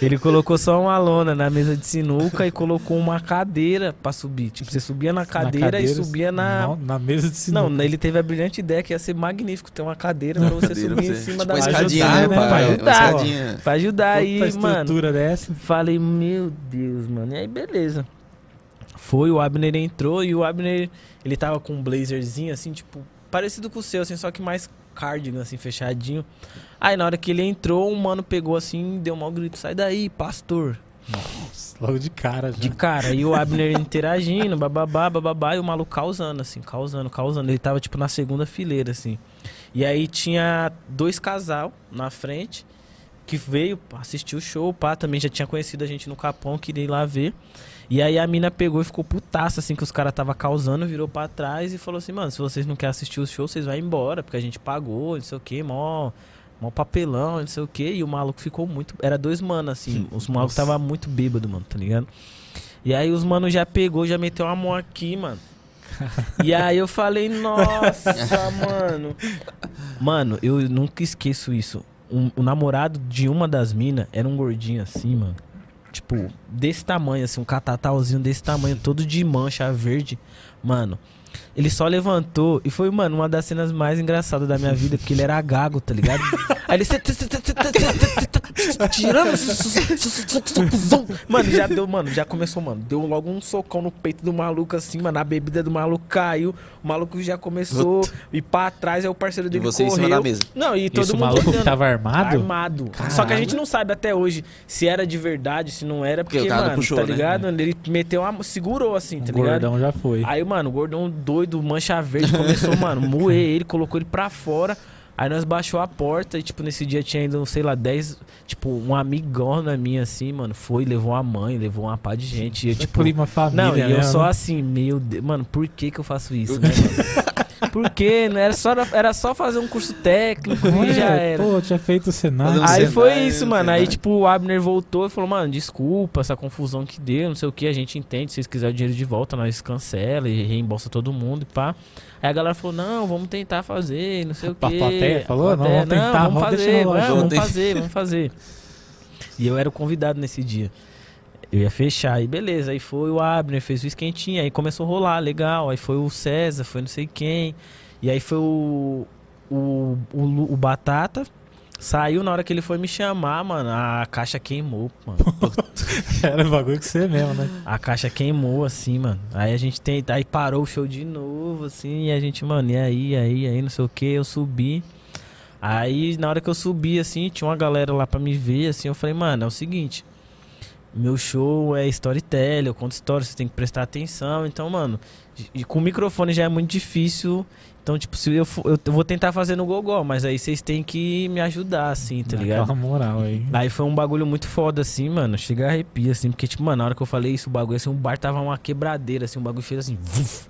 ele colocou só uma lona na mesa de sinuca e colocou uma cadeira pra subir. Tipo, você subia na cadeira, e subia na. Não, na mesa de sinuca. Não, ele teve a brilhante ideia que ia ser magnífico ter uma cadeira pra você Cadeira subir pra em você- cima tipo da uma Pra escadinha, ajudar, né? né, pra- pai? Uma Ajudar. escadinha. Pra ajudar aí, mano. estrutura dessa. Falei, meu Deus, mano. E aí, beleza. Foi, o Abner entrou e o Abner, ele tava com um blazerzinho, assim, tipo, parecido com o seu, assim, só que mais cardigan, assim, fechadinho. Aí, na hora que ele entrou, um mano pegou assim, deu um mau grito, sai daí, pastor. Nossa, logo de cara já. De cara, e o Abner interagindo, bababá, bababá, e o maluco causando, assim, causando, causando. Ele tava, tipo, na segunda fileira, assim. E aí tinha dois casal na frente, que veio assistir o show, pá, também já tinha conhecido a gente no Capão, queria ir lá ver. E aí a mina pegou e ficou putaça, assim, que os caras tava causando, virou pra trás e falou assim, mano, se vocês não querem assistir o show, vocês vão embora, porque a gente pagou, não sei o que, mó... Mó papelão, não sei o que, e o maluco ficou muito. Era dois manos, assim. Os malucos tava muito bêbado, mano, tá ligado? E aí os manos já pegou, já meteu uma mão aqui, mano. E aí eu falei, nossa, mano. Mano, eu nunca esqueço isso. Um- o namorado de uma das minas era um gordinho assim, mano. Tipo, desse tamanho, assim, um catatauzinho desse tamanho, todo de mancha verde. Mano, ele só levantou e foi, mano, uma das cenas mais engraçadas da minha vida, porque ele era gago, tá ligado? Aí ele. Tirando. Mano, já deu, mano, já começou, mano. Deu logo um socão no peito do maluco, assim, mano. A bebida do maluco caiu. O maluco já começou a ir pra trás, aí o parceiro E dele você em correu. cima da mesa. Não, e todo Isso, o mundo maluco que olhando. tava armado? Armado. Caralho. Só que a gente não sabe até hoje se era de verdade, se não era, Porque porque, o mano, puxou, tá né? ligado? Ele meteu uma. segurou assim, O tá ligado? gordão já foi. Aí, mano, o gordão doido, mancha verde, começou, mano, moer ele, colocou ele pra fora. Aí nós baixou a porta e, tipo, nesse dia tinha ainda, sei lá, 10. Tipo, um amigona minha, assim, mano, foi, levou a mãe, levou uma pá de gente. E eu, tipo. Clima família, Não, e eu né, só mano? assim, meu Deus, mano, por que que eu faço isso, né, mano? Porque não era só, era só fazer um curso técnico e já É, era. Pô, tinha feito o cenário. Um Aí cenário, foi isso, um mano. Aí, cenário. tipo, o Abner voltou e falou, mano, desculpa essa confusão que deu, não sei o que, a gente entende. Se vocês quiserem o dinheiro de volta, nós cancela e reembolsa todo mundo e pá. Aí a galera falou, não, vamos tentar fazer, não sei o A que. plateia falou, não, vamos tentar, vamos vamos fazer, vamos Vamos fazer, vamos fazer. E eu era o convidado nesse dia. Eu ia fechar, aí beleza. Aí foi o Abner, fez o esquentinho, aí começou a rolar, legal. Aí foi o César, foi não sei quem. E aí foi o, o, o, o Batata. Saiu na hora que ele foi me chamar, mano. A caixa queimou, mano. Era bagulho que você mesmo, né? A caixa queimou, assim, mano. Aí a gente tem. Aí parou o show de novo, assim, e a gente, mano, e aí, aí, aí, não sei o que, eu subi. Aí, na hora que eu subi, assim, tinha uma galera lá pra me ver, assim, eu falei, mano, é o seguinte. Meu show é storytelling, eu conto história, você tem que prestar atenção. Então, mano, e com o microfone já é muito difícil. Então, tipo, se eu, for- eu vou tentar fazer no gogó, mas aí vocês têm que me ajudar, assim, tá ligado? Aquela moral aí. Aí foi um bagulho muito foda, assim, mano. Chega a arrepia, assim, porque, tipo, mano, na hora que eu falei isso, o bagulho, assim, o bar tava uma quebradeira, assim, o bagulho fez assim, vuf,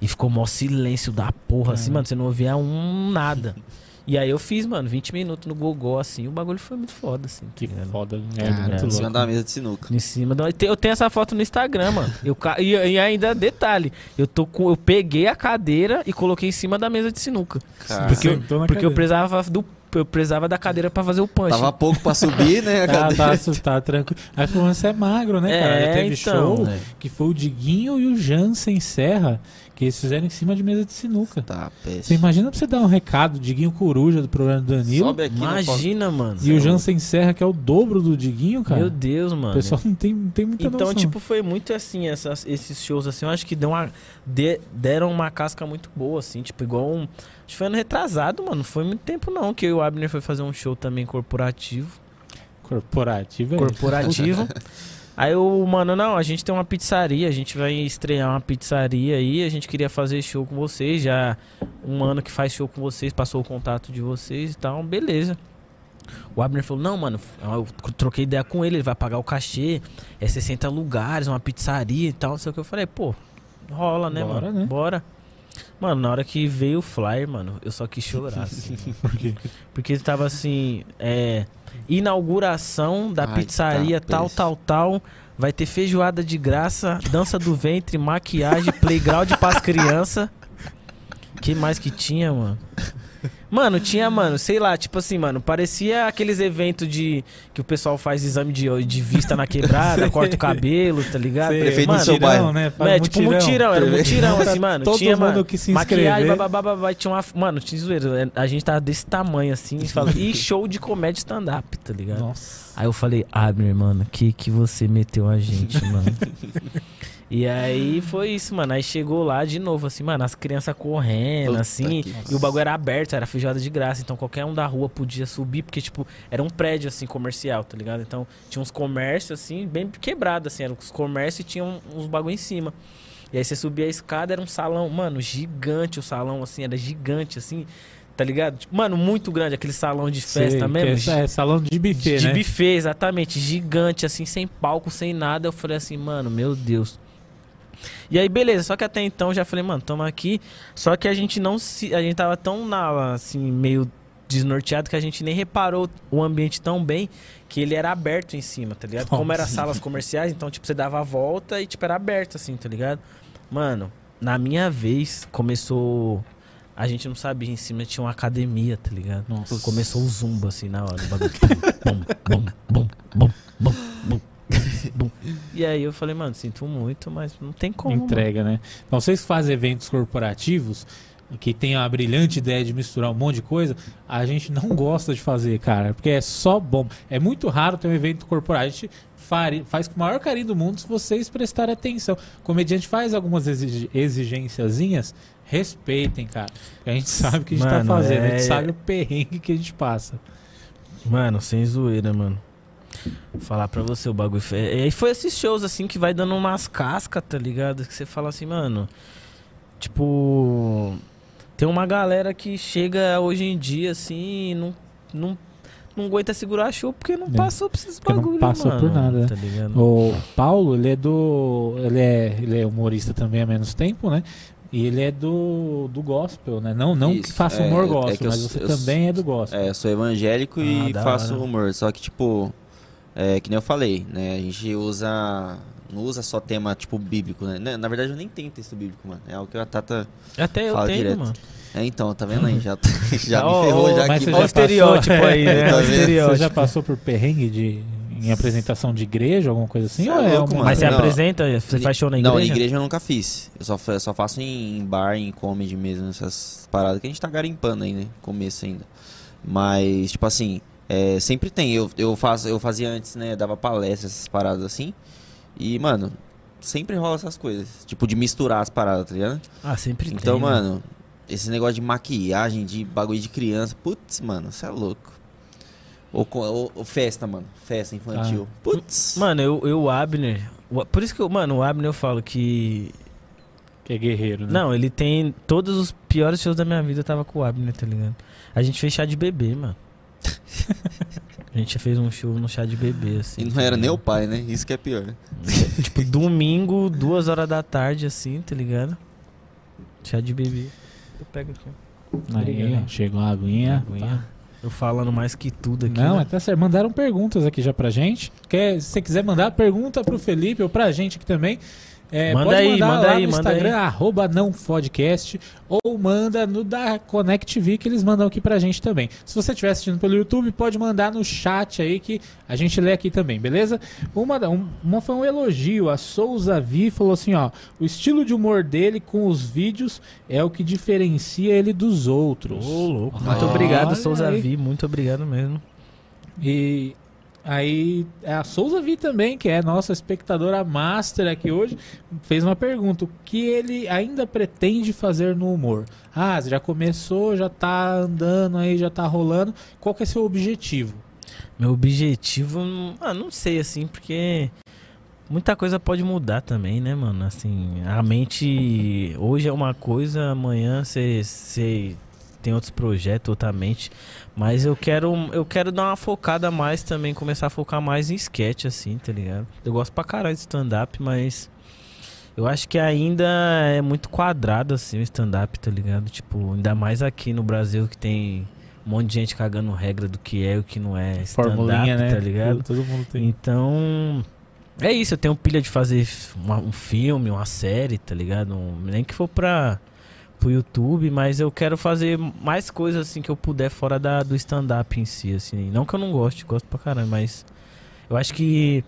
e ficou mó silêncio da porra, assim, Caramba. mano, você não ouvia um nada. E aí eu fiz, mano, 20 minutos no gogó, assim, o bagulho foi muito foda, assim. tá Que ligado? foda. É, Cara, muito em cima da mesa de sinuca. Em cima do... Eu tenho essa foto no Instagram, mano. Eu ca... e, e ainda, detalhe, eu tô com... Eu peguei a cadeira e coloquei em cima da mesa de sinuca. Cara, Porque, eu, Sentou na porque eu cadeira. precisava do... Eu precisava da cadeira pra fazer o punch. tava pouco pra subir, né? a Tá, cadeira. tá assustado, tranquilo. Aí falou, você é magro, né, cara? É, teve então, show né? que foi o Diguinho e o Jansen Serra, que eles fizeram em cima de mesa de sinuca. Tá, Você péssimo. imagina pra você dar um recado, Diguinho Coruja do programa do Danilo Sobe aqui na Imagina, mano. e o Jansen Serra, que é o dobro do Diguinho, cara. Meu Deus, mano. O pessoal não tem, não tem muita Então, noção. tipo, foi muito assim, essas- esses shows, assim, eu acho que deu uma, de- deram uma casca muito boa, assim, tipo, igual um. Acho que foi ano retrasado, mano. Não foi muito tempo, não, que eu e o Abner foi fazer um show também corporativo. Corporativo é Corporativo. Aí o mano, não, a gente tem uma pizzaria, a gente vai estrear uma pizzaria aí, a gente queria fazer show com vocês, já um ano que faz show com vocês, passou o contato de vocês e tal, beleza. O Abner falou, não, mano, eu troquei ideia com ele, ele vai pagar o cachê, é 60 lugares, uma pizzaria e tal, não sei o que. Eu falei, pô, rola, né, Bora, mano? né? Bora. Mano, na hora que veio o flyer, mano, eu só quis chorar, assim. Por quê? Porque tava assim, é, inauguração da Ai, pizzaria tá, tal, tal, tal. Vai ter feijoada de graça, dança do ventre, maquiagem, playground pras crianças. Que mais que tinha, mano? Mano, tinha, mano, sei lá, tipo assim, mano, parecia aqueles eventos de que o pessoal faz exame de, de vista na quebrada, corta o cabelo, tá ligado? Sei, Prefeito do mano, seu bairro. né? Faz é, tipo mutirão, era um mutirão, assim, mano. Todo tinha, mundo mano, que se maquiagem, inscrever. babá, babá, tinha uma. Mano, tinha zoeira. é, A gente tava desse tamanho assim. E, fala, e show de comédia stand-up, tá ligado? Nossa. Aí eu falei, Abner, mano, que que você meteu a gente, mano? E aí foi isso, mano. Aí chegou lá de novo, assim, mano, as crianças correndo, Puta assim. E o bagulho era aberto, era feijoada de graça. Então qualquer um da rua podia subir, porque, tipo, era um prédio, assim, comercial, tá ligado? Então tinha uns comércios, assim, bem quebrados, assim. Eram os comércios e tinha um- uns bagulho em cima. E aí você subia a escada, era um salão, mano, gigante o salão, assim, era gigante, assim, tá ligado? Tipo, mano, muito grande, aquele salão de festa Sei, mesmo. que É, é salão de buffet, de né? buffet, exatamente, gigante, assim, sem palco, sem nada. Eu falei assim, mano, meu Deus. E aí, beleza, só que até então eu já falei, mano, tamo aqui. Só que a gente não se. A gente tava tão na, assim, meio desnorteado que a gente nem reparou o ambiente tão bem que ele era aberto em cima, tá ligado? Como era salas comerciais, então, tipo, você dava a volta e, tipo, era aberto, assim, tá ligado? Mano, na minha vez, começou. A gente não sabia, em cima tinha uma academia, tá ligado? Nossa. Começou o zumba, assim, na hora. O bagulho. Bum, bum, bum, bum, bum, bum. E aí eu falei, mano, sinto muito, mas não tem como. mano. Entrega, né? Então, vocês que fazem eventos corporativos, que tem a brilhante ideia de misturar um monte de coisa, a gente não gosta de fazer, cara, porque é só bom. É muito raro ter um evento corporativo. A faz com o maior carinho do mundo se vocês prestarem atenção. O comediante faz algumas exig exigenciazinhas, respeitem, cara. A gente sabe o que a gente Mano, tá fazendo, a é- gente sabe o perrengue que a gente passa. Mano, sem zoeira, mano. Falar pra você o bagulho. foi- E aí foi esses shows assim que vai dando umas cascas, tá ligado? Que você fala assim, mano. Tipo. Tem uma galera que chega hoje em dia assim e não. não não aguenta segurar show porque não É, passou por esses porque não bagulho, passou mano, por nada. Tá ligado? O Paulo, ele é do. Ele é, ele é humorista também há menos tempo, né? E ele é do, do gospel, né? Não, não que Isso, faça é, humor é gospel, que eu mas você eu também é do gospel. É, eu sou evangélico Ah, e faço hora. humor. Só que, tipo, é, que nem eu falei, né? A gente usa. Não usa só tema, tipo, bíblico, né? Na- Na verdade, eu nem tenho texto bíblico, mano. É algo que a Tata. Até eu Fala tenho, direto. mano. É, então, tá vendo aí? Já, já Ó, me ferrou, já mas aqui. Olha o já estereótipo passou- aí, né? Tá o? Você já estereótipo. passou por perrengue de, em apresentação de igreja, alguma coisa assim? É é louco, uma... Mas você Não. apresenta, você faz show na igreja? Não, em igreja eu nunca fiz. Eu só, fa- só faço em, em bar, em comedy mesmo, essas paradas que a gente tá garimpando aí, né? Começo ainda. Mas, tipo assim, é, sempre tem. Eu, eu, faço, eu fazia antes, né? Dava palestras, essas paradas assim. E, mano, sempre rola essas coisas. Tipo, de misturar as paradas, tá ligado? Ah, sempre tem. Então, né? mano, esse negócio de maquiagem, de bagulho de criança, putz, mano, você é louco. Ou, ou- ou festa, mano. Festa infantil. Putz. Mano, eu, eu, o Abner. Por isso que, eu, mano, o Abner eu falo que. Que é guerreiro, né? Não, ele tem. Todos os piores shows da minha vida eu tava com o Abner, tá ligado? A gente fez chá de bebê, mano. A gente fez um show no chá de bebê, assim. E não tá era nem o pai, né? Isso que é pior. Tipo, domingo, duas horas da tarde, assim, tá ligado? Chá de bebê. Eu pego aqui. Aí, ó, chegou a aguinha. Aguinha. Eu falando mais que tudo aqui. Não, né? até certo. Mandaram perguntas aqui já pra gente. Quer, se você quiser mandar pergunta pro Felipe ou pra gente aqui também, é, Manda pode aí, mandar manda lá aí, no manda Instagram, aí. arroba não podcast, ou manda no da Connect TV que eles mandam aqui pra gente também. Se você estiver assistindo pelo YouTube, pode mandar no chat aí que a gente lê aqui também, beleza? Uma, um- uma foi um elogio, a Souza Vi falou assim, ó, o estilo de humor dele com os vídeos é o que diferencia ele dos outros. Ô, louco. Olha Muito obrigado, aí. Souza Vi. Muito obrigado mesmo. E aí a Souza Vi também, que é nossa espectadora master aqui hoje, fez uma pergunta: o que ele ainda pretende fazer no humor? Ah, já começou, já tá andando aí, já tá rolando. Qual que é seu objetivo? Meu objetivo, ah, não sei assim, porque muita coisa pode mudar também, né, mano? Assim, a mente hoje é uma coisa, amanhã você tem outros projetos, outra mente, mas eu quero eu quero dar uma focada mais também, começar a focar mais em sketch assim, tá ligado? Eu gosto pra caralho de stand up, mas eu acho que ainda é muito quadrado assim o stand up, tá ligado? Tipo, ainda mais aqui no Brasil que tem um monte de gente cagando regra do que é e o que não é stand-up, Formulinha, né? tá ligado? Todo mundo tem. Então, é isso, eu tenho pilha de fazer uma- um filme, uma série, tá ligado? Um- nem que for pra pro YouTube, mas eu quero fazer mais coisas assim que eu puder fora da, do stand-up em si, assim. Não que eu não goste, gosto pra caramba, mas eu acho que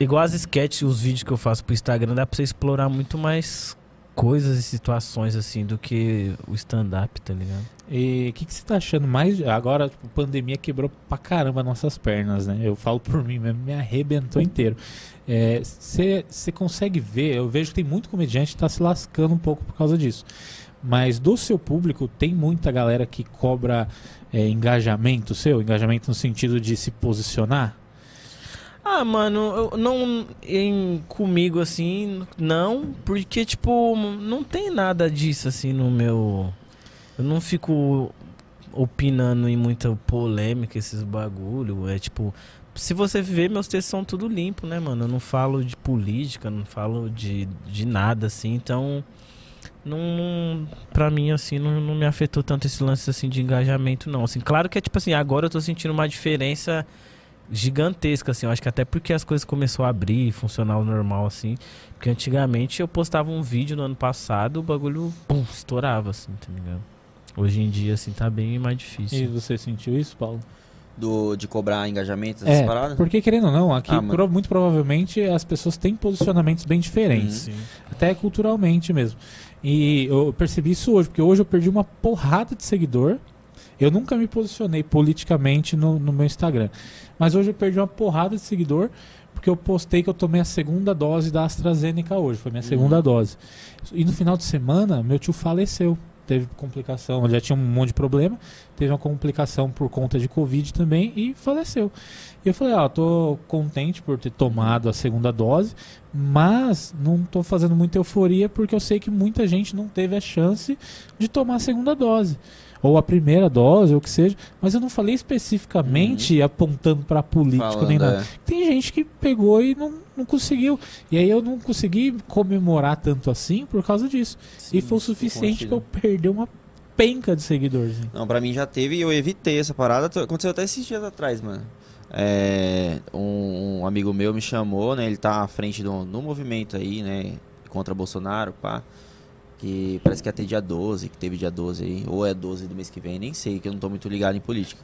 igual as sketches, os vídeos que eu faço pro Instagram, dá pra você explorar muito mais coisas e situações assim do que o stand-up, tá ligado? E o que, que você tá achando mais? Agora, tipo, pandemia quebrou pra caramba nossas pernas, né? Eu falo por mim mesmo, me arrebentou inteiro. Você consegue ver, eu vejo que tem muito comediante que tá se lascando um pouco por causa disso. Mas do seu público, tem muita galera que cobra é, engajamento seu? Engajamento no sentido de se posicionar? Ah, mano, eu não em comigo assim, não, porque tipo, não tem nada disso assim no meu eu não fico opinando em muita polêmica esses bagulho, é tipo, se você ver meus textos são tudo limpo, né, mano? Eu não falo de política, não falo de, de nada assim, então não, para mim assim não, não me afetou tanto esse lance assim de engajamento não. Assim, claro que é tipo assim, agora eu tô sentindo uma diferença gigantesca, assim. Eu acho que até porque as coisas começou a abrir, funcionar o normal, assim. Porque antigamente eu postava um vídeo no ano passado, o bagulho pum, estourava, assim, tá ligado? Hoje em dia, assim, tá bem mais E difícil. você sentiu isso, Paulo? Do, de cobrar engajamento, essas É, paradas? porque querendo ou não, aqui Ah, pro- muito provavelmente as pessoas têm posicionamentos bem diferentes. Sim. até culturalmente mesmo. E eu percebi isso hoje, porque hoje eu perdi uma porrada de seguidor. Eu nunca me posicionei politicamente no, no meu Instagram. Mas hoje eu perdi uma porrada de seguidor, porque eu postei que eu tomei a segunda dose da AstraZeneca hoje. Foi minha Uhum. segunda dose. E no final de semana, meu tio faleceu. Teve complicação, já tinha um monte de problema. Teve uma complicação por conta de Covid também e faleceu. E eu falei, ó, tô contente por ter tomado a segunda dose, mas não tô fazendo muita euforia porque eu sei que muita gente não teve a chance de tomar a segunda dose. ou a primeira dose, ou o que seja, mas eu não falei especificamente apontando para político nem Falando, nada. é. Tem gente que pegou e não, não conseguiu. E aí eu não consegui comemorar tanto assim por causa disso. e foi o suficiente pra eu perder uma penca de seguidorzinho. Não, pra mim já teve e eu evitei essa parada. Aconteceu até esses dias atrás, mano. É, um, um amigo meu me chamou, né? Ele tá à frente do, do movimento aí, né? Contra Bolsonaro, pá. Que parece que ter dia 12, que teve dia 12 aí. Ou é 12 do mês que vem, nem sei, que eu não tô muito ligado em política.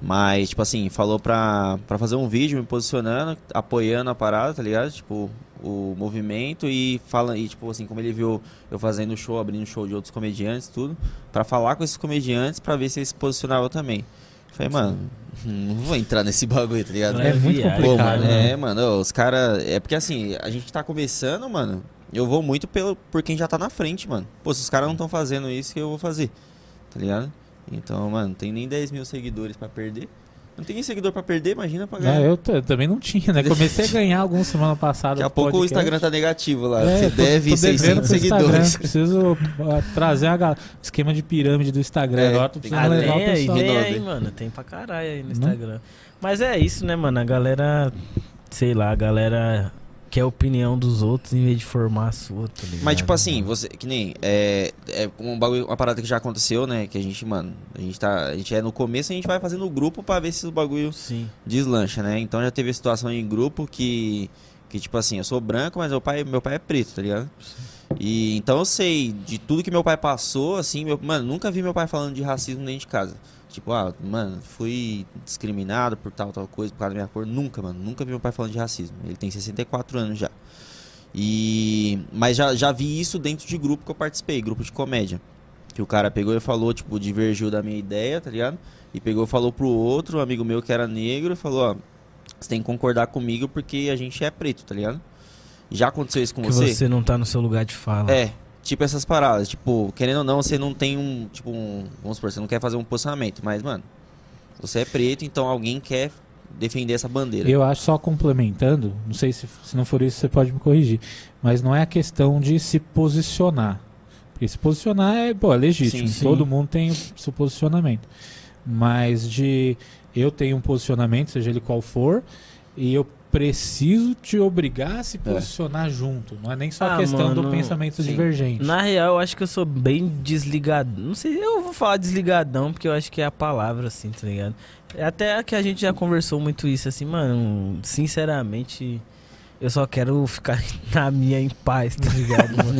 Mas, tipo assim, falou pra, pra fazer um vídeo me posicionando, apoiando a parada, tá ligado? Tipo, o movimento e fala e tipo assim, como ele viu eu fazendo show, abrindo show de outros comediantes, tudo, pra falar com esses comediantes pra ver se eles se posicionavam também. Falei, mano, não vou entrar nesse bagulho, tá ligado? É muito viagem. complicado. Pô, mano, né? é, mano, os caras. É porque assim, a gente tá começando, mano. Eu vou muito pelo, por quem já tá na frente, mano. Pô, se os caras não estão fazendo isso, que eu vou fazer. Tá ligado? Então, mano, não tem nem 10 mil seguidores pra perder. Não tem nem seguidor pra perder, imagina pra ganhar. É, eu, eu também não tinha, né? Comecei a ganhar alguns semana passada. Daqui a pouco o podcast. Instagram tá negativo lá. É, Você tô- deve tô devendo 600 pro Instagram, seguidores. Preciso trazer a esquema de pirâmide do Instagram. É, Agora tô precisando levar o pessoal. tem aí, mano. Tem pra caralho aí no? Instagram. Mas é isso, né, mano? A galera, sei lá, a galera quer a opinião dos outros em vez de formar a sua, tá ligado? Mas, tipo assim, você. Que nem. É, é um bagulho, uma parada que já aconteceu, né? Que a gente, mano. A gente tá. A gente é no começo, a gente vai fazendo grupo pra ver se o bagulho Sim. deslancha, né? Então já teve situação em grupo que. Que, tipo assim, eu sou branco, mas meu pai, meu pai é preto, tá ligado? E então eu sei de tudo que meu pai passou, assim, meu, mano, nunca vi meu pai falando de racismo dentro de casa. Tipo, ah, mano, fui discriminado por tal, tal coisa, por causa da minha cor. Nunca, mano, nunca vi meu pai falando de racismo. Ele tem 64 anos já. E. Mas já, já vi isso dentro de grupo que eu participei, grupo de comédia. Que o cara pegou e falou, tipo, divergiu da minha ideia, tá ligado? E pegou e falou pro outro, um amigo meu que era negro, e falou, ó, você tem que concordar comigo porque a gente é preto, tá ligado? Já aconteceu isso com Que você? você não tá no seu lugar de fala. É, tipo essas paradas. Tipo, querendo ou não, você não tem um. Tipo, um. Vamos supor, você não quer fazer um posicionamento, mas, mano, você é preto, então alguém quer defender essa bandeira. Eu acho só complementando, não sei se, se não for isso você pode me corrigir, mas não é a questão de se posicionar. Porque se posicionar é, pô, é legítimo, Sim, sim. todo mundo tem o seu posicionamento. Mas de eu tenho um posicionamento, seja ele qual for, e eu preciso te obrigar a se posicionar junto. Não é nem só a Ah, questão do mano, pensamento sim. divergente. Na real, eu acho que eu sou bem desligado. Não sei, eu vou falar desligadão, porque eu acho que é a palavra, assim, tá ligado? É Até que a gente já conversou muito isso, assim, mano, sinceramente, eu só quero ficar na minha em paz, tá ligado, mano?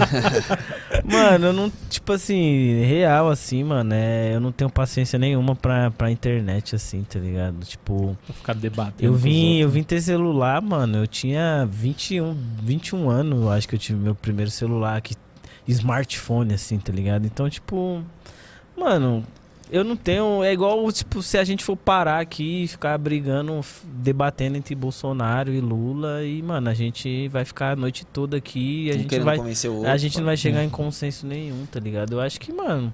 mano, eu não, tipo assim, real, assim, mano, é, eu não tenho paciência nenhuma pra, pra internet, assim, tá ligado? Tipo, Pra ficar debatendo. eu vim, eu outros. vim ter celular, mano. Eu tinha 21, 21 anos, eu acho que eu tive meu primeiro celular que smartphone assim, tá ligado? Então, tipo, mano, eu não tenho, é igual tipo se a gente for parar aqui e ficar brigando, debatendo entre Bolsonaro e Lula e, mano, a gente vai ficar a noite toda aqui a Um gente vai outro, a gente não vai chegar em consenso nenhum, tá ligado? Eu acho que, mano,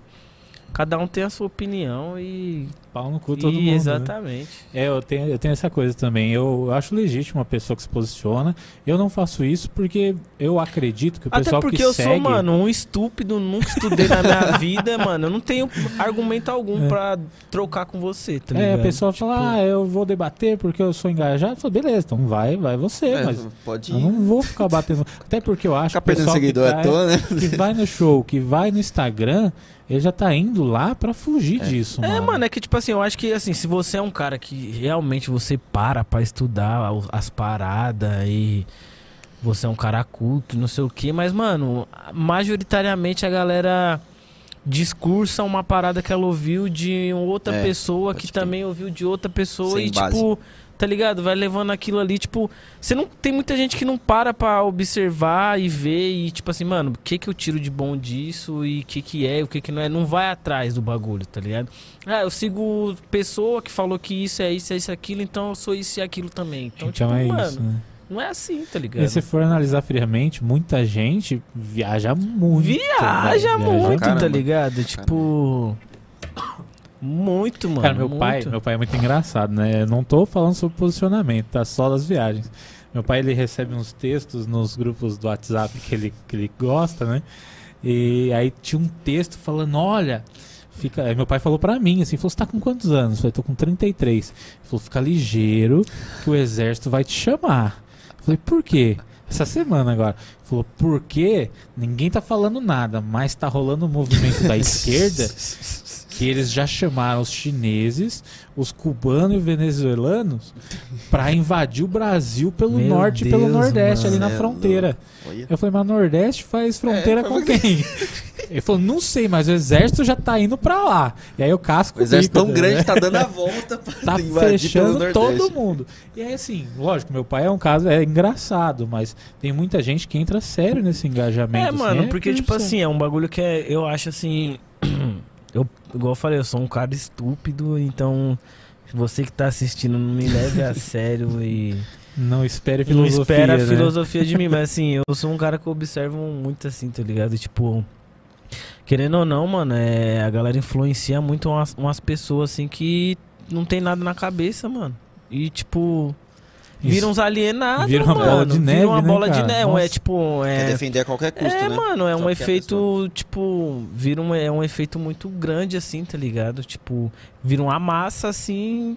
cada um tem a sua opinião e, Pau no cu todo e mundo. né? exatamente. É, eu tenho, eu tenho essa coisa também. Eu acho legítimo uma pessoa que se posiciona. Eu não faço isso porque eu acredito que o Até pessoal porque que eu segue... sou, mano, um estúpido, nunca estudei na minha vida, mano. Eu não tenho argumento algum É. pra trocar com você, tá É, ligado? a pessoa Tipo, fala, ah, eu vou debater porque eu sou engajado. Eu falo, beleza, então vai, vai você, É, mas pode eu ir. não vou ficar batendo. Até porque eu acho Ficar que o pessoal que, seguidor à toa, né? que vai no show, que vai no Instagram, ele já tá indo lá pra fugir disso, É, mano. mano, é que tipo assim, eu acho que assim, se você é um cara que realmente você para pra estudar as paradas e você é um cara culto, não sei o que, mas mano, majoritariamente a galera discursa uma parada que ela ouviu de outra É, pessoa que também ouviu de outra pessoa Sem e base. tipo, tá ligado? Vai levando aquilo ali, tipo, você não tem muita gente que não para pra observar e ver e tipo assim, mano, o que que eu tiro de bom disso e o que que é, o que que não é, não vai atrás do bagulho, tá ligado? Ah, eu sigo pessoa que falou que isso é isso, é isso, aquilo, então eu sou isso e aquilo também. Então, Então tipo, é mano, isso, né? não é assim, tá ligado? E se for analisar friamente, muita gente viaja muito. Viaja velho, muito, tá Caramba. ligado? Tipo. Muito, mano. Cara, meu muito. pai, meu pai é muito engraçado, né? Eu não tô falando sobre posicionamento, tá? Só das viagens. Meu pai, ele recebe uns textos nos grupos do WhatsApp que ele, que ele gosta, né? E aí tinha um texto falando, olha, Fica, aí meu pai falou pra mim, assim, falou, você tá com quantos anos? Eu falei, tô com 33. Ele falou, fica ligeiro que o exército vai te chamar. Eu falei, por quê? Essa semana agora. Ele falou, porque ninguém tá falando nada, mas tá rolando um movimento da esquerda que eles já chamaram os chineses, os cubanos e venezuelanos pra invadir o Brasil pelo Meu norte e pelo Deus, nordeste, ali mano. na É fronteira. Olha. Eu falei, mas Nordeste faz fronteira É, com quem? Ele falou, não sei, mas o exército já tá indo pra lá. E aí o casco O exército tão grande né? tá dando a volta pra tá invadir fechando pelo todo Nordeste. mundo. E aí, assim, lógico, meu pai é um caso, é engraçado, mas tem muita gente que entra sério nesse engajamento. É, assim, mano, porque, tipo assim, é um bagulho que é, eu acho assim. Eu, igual eu falei, eu sou um cara estúpido, então você que tá assistindo não me leve a sério e. Não espere Não filosofia. espera a né? filosofia de mim, mas assim, eu sou um cara que observo muito assim, tá ligado? Tipo, querendo ou não, mano, é, a galera influencia muito umas, umas pessoas assim que não tem nada na cabeça, mano. E tipo, viram uns alienados, Vira uma mano. bola de neve, Vira uma né, bola de cara? neve, Nossa. é tipo, Quer é defender a qualquer custo, é, né? mano, é Só um a efeito, tipo, vira um, é um efeito muito grande, assim, tá ligado? Tipo, vira uma massa, assim,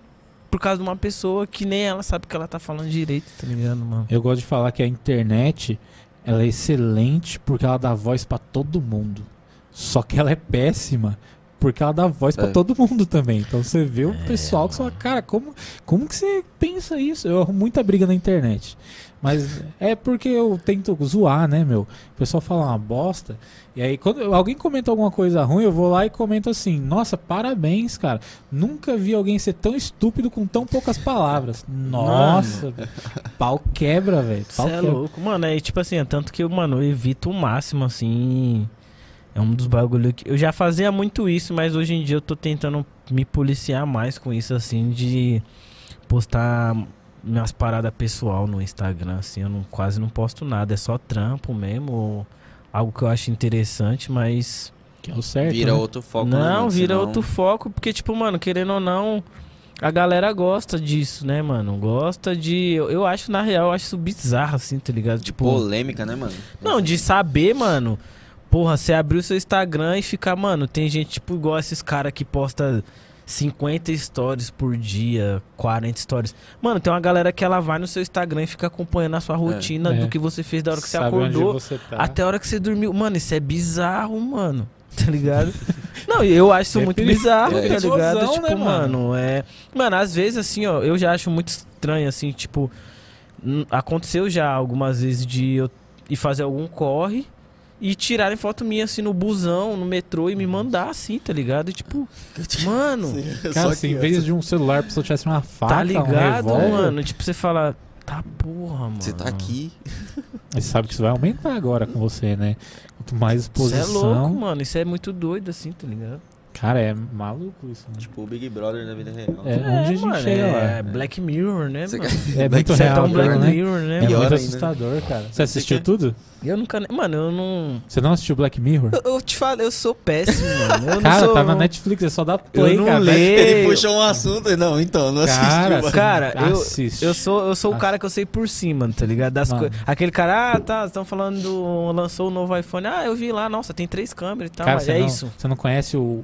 por causa de uma pessoa que nem ela sabe que ela tá falando direito, tá ligado, mano? Eu gosto de falar que a internet ela é excelente porque ela dá voz pra todo mundo. Só que ela é péssima porque ela dá voz pra É. todo mundo também. Então você vê o É, pessoal que fala, cara, como, como que você pensa isso? Eu arrumo muita briga na internet. Mas é porque eu tento zoar, né, meu? O pessoal fala uma bosta. E aí, quando alguém comenta alguma coisa ruim, eu vou lá e comento assim: Nossa, parabéns, cara. Nunca vi alguém ser tão estúpido com tão poucas palavras. Nossa, pau quebra, velho. Pau Você é quebra. louco, mano. É tipo assim, é tanto que eu, mano, eu evito o máximo, assim. É um dos bagulhos que. Eu já fazia muito isso, mas hoje em dia eu tô tentando me policiar mais com isso, assim, de postar minhas paradas pessoal no Instagram, assim. Eu não, quase não posto nada, é só trampo mesmo, ou algo que eu acho interessante, mas. Que é o certo. Vira né? outro foco. né, não, mano? vira Senão- outro foco, porque, tipo, mano, querendo ou não. A galera gosta disso, né, mano? Gosta de. Eu, eu acho, na real, eu acho isso bizarro, assim, tá ligado? Tipo. Polêmica, né, mano? Não, de saber, mano. Porra, você abrir o seu Instagram e ficar, mano, tem gente tipo igual esses caras que posta 50 stories por dia, 40 stories. Mano, tem uma galera que ela vai no seu Instagram e fica acompanhando a sua rotina É. do que você fez da hora que você Sabe onde acordou você tá. até a hora que você dormiu. Mano, isso é bizarro, mano. Tá ligado? Não, eu acho isso É muito bizarro, é tá ligado? Tipo, né, mano, mano? é. Mano, às vezes, assim, ó, eu já acho muito estranho, assim, tipo. Aconteceu já algumas vezes de eu ir fazer algum corre e tirarem foto minha, assim, no busão, no metrô e me mandar, assim, tá ligado? E, tipo, mano, Cara, Só se em vez de um celular, a pessoa tivesse uma faca, tá um ligado, revólver, mano? Tipo, você fala, tá porra, mano. Você tá aqui. Você sabe que isso vai aumentar agora com você, né? Quanto mais Isso exposição. é louco, mano. Isso é muito doido, assim, tá ligado? Cara, é maluco isso, né? Tipo o Big Brother da vida real. É, onde a gente mano, chega é lá. Black Mirror, né, Você mano? É Black muito é real, Black né? Mirror, né, É muito ainda. assustador, cara. Você assistiu quer- tudo? Eu nunca. Mano, eu não. Você não assistiu Black Mirror? Eu, eu te falo, eu sou péssimo, mano. Eu Cara, não sou... tá na Netflix, é só dar play, não cara. leio. Ele puxou um assunto e não, então, não Cara, assistiu. Cara, eu, Assiste. eu sou, eu sou o cara que eu sei por cima, tá ligado? Das Mano. coi- Aquele cara, ah, tá, estão falando do. lançou o novo iPhone. Ah, eu vi lá, nossa, tem três câmeras e tal. Cara, mas é não, isso. Você não conhece o,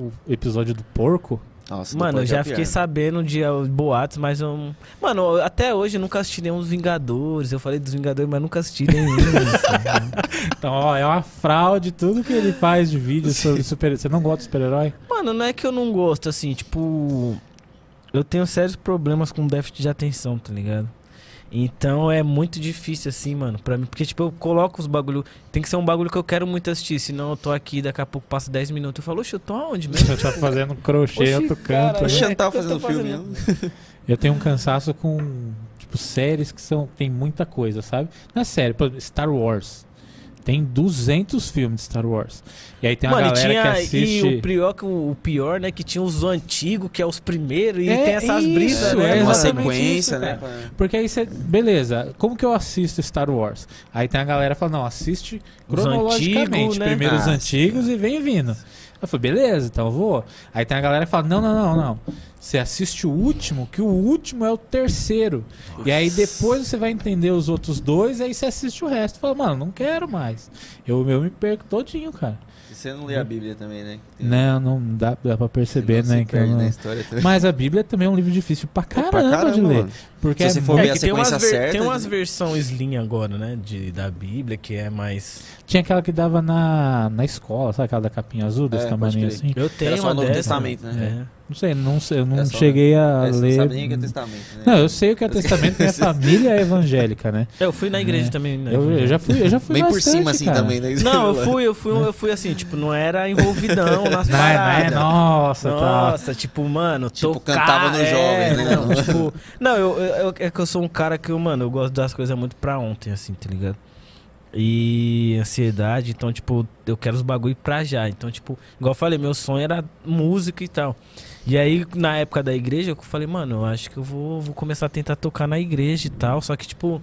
o- o episódio do porco? Nossa, Mano, eu é já o fiquei pior. sabendo de boatos, mas eu. Mano, até hoje eu nunca assisti nenhum dos Vingadores. Eu falei dos Vingadores, mas nunca assisti nenhum. assim. Então, ó, é uma fraude tudo que ele faz de vídeo sobre super Você não gosta de super-herói? Mano, não é que eu não gosto, assim, tipo. Eu tenho sérios problemas com déficit de atenção, tá ligado? Então é muito difícil, assim, mano, pra mim. Porque, tipo, eu coloco os bagulho. Tem que ser um bagulho que eu quero muito assistir. Senão eu tô aqui, daqui a pouco passa 10 minutos. Eu falo, oxe, eu tô aonde mesmo? Você tá fazendo crochê em Oxi, canto. Né? é, Chantal o que eu fazendo tô filme. fazendo? né? Eu tenho um cansaço com, tipo, séries que são, tem muita coisa, sabe? Não é série, por exemplo, Star Wars. Tem 200 filmes de Star Wars. E aí tem uma Mano, galera tinha. que assiste... E o pior, que o, pior, né? Que tinha os antigos, que é os primeiros. E É tem essas isso, brisas, é né? Uma mano? exatamente sequência, isso, né? Porque aí você. Beleza, como que eu assisto Star Wars? Aí tem a galera que fala, não, assiste cronologicamente. antigos, né? Primeiro os Ah, antigos e vem vindo. Eu falei, beleza, então eu vou. Aí tem a galera que fala, não, não, não, não. Você assiste o último, que o último é o terceiro. E aí depois você vai entender os outros dois, aí você assiste o resto. Fala, mano, não quero mais. Eu, eu me perco todinho, cara. E Você não lê a Bíblia também, né? Não, não dá, dá pra perceber, Senão né? que não- história. Mas a Bíblia também é um livro difícil pra Pra caramba, de ler. mano. Porque Se é você for muito- ver a É tem sequência ver- certa, tem umas de- versões Slim agora, né? De, da Bíblia, que é mais. Tinha aquela que dava na, na escola, sabe aquela da capinha azul, desse É, tamanho assim? Eu tenho só uma o Novo dessa, Testamento, né? É. Não sei, não sei, eu não É só- cheguei a É, você ler. não sabe nem o que é testamento, né? Não, eu sei o que é testamento, minha família é evangélica, né? Eu fui na igreja É. também. né? Eu, eu já fui, eu já fui Bem por bastante, cima, assim, cara. também, né? Não, eu fui, eu fui, eu fui assim, tipo, não era envolvidão nas Não, é- não é, paradas. nossa, tá. Nossa, tipo, mano, Tipo, tocar, cantava no é, jovem, né? Não, tipo, não eu, eu- eu- é que eu sou um cara que, eu, mano, eu gosto das coisas muito pra ontem, assim, tá ligado? E ansiedade, então, tipo, eu quero os bagulho pra já. Então, tipo, igual eu falei, meu sonho era música e tal. E aí, na época da igreja, eu falei, mano, eu acho que eu vou, vou começar a tentar tocar na igreja e tal. Só que, tipo,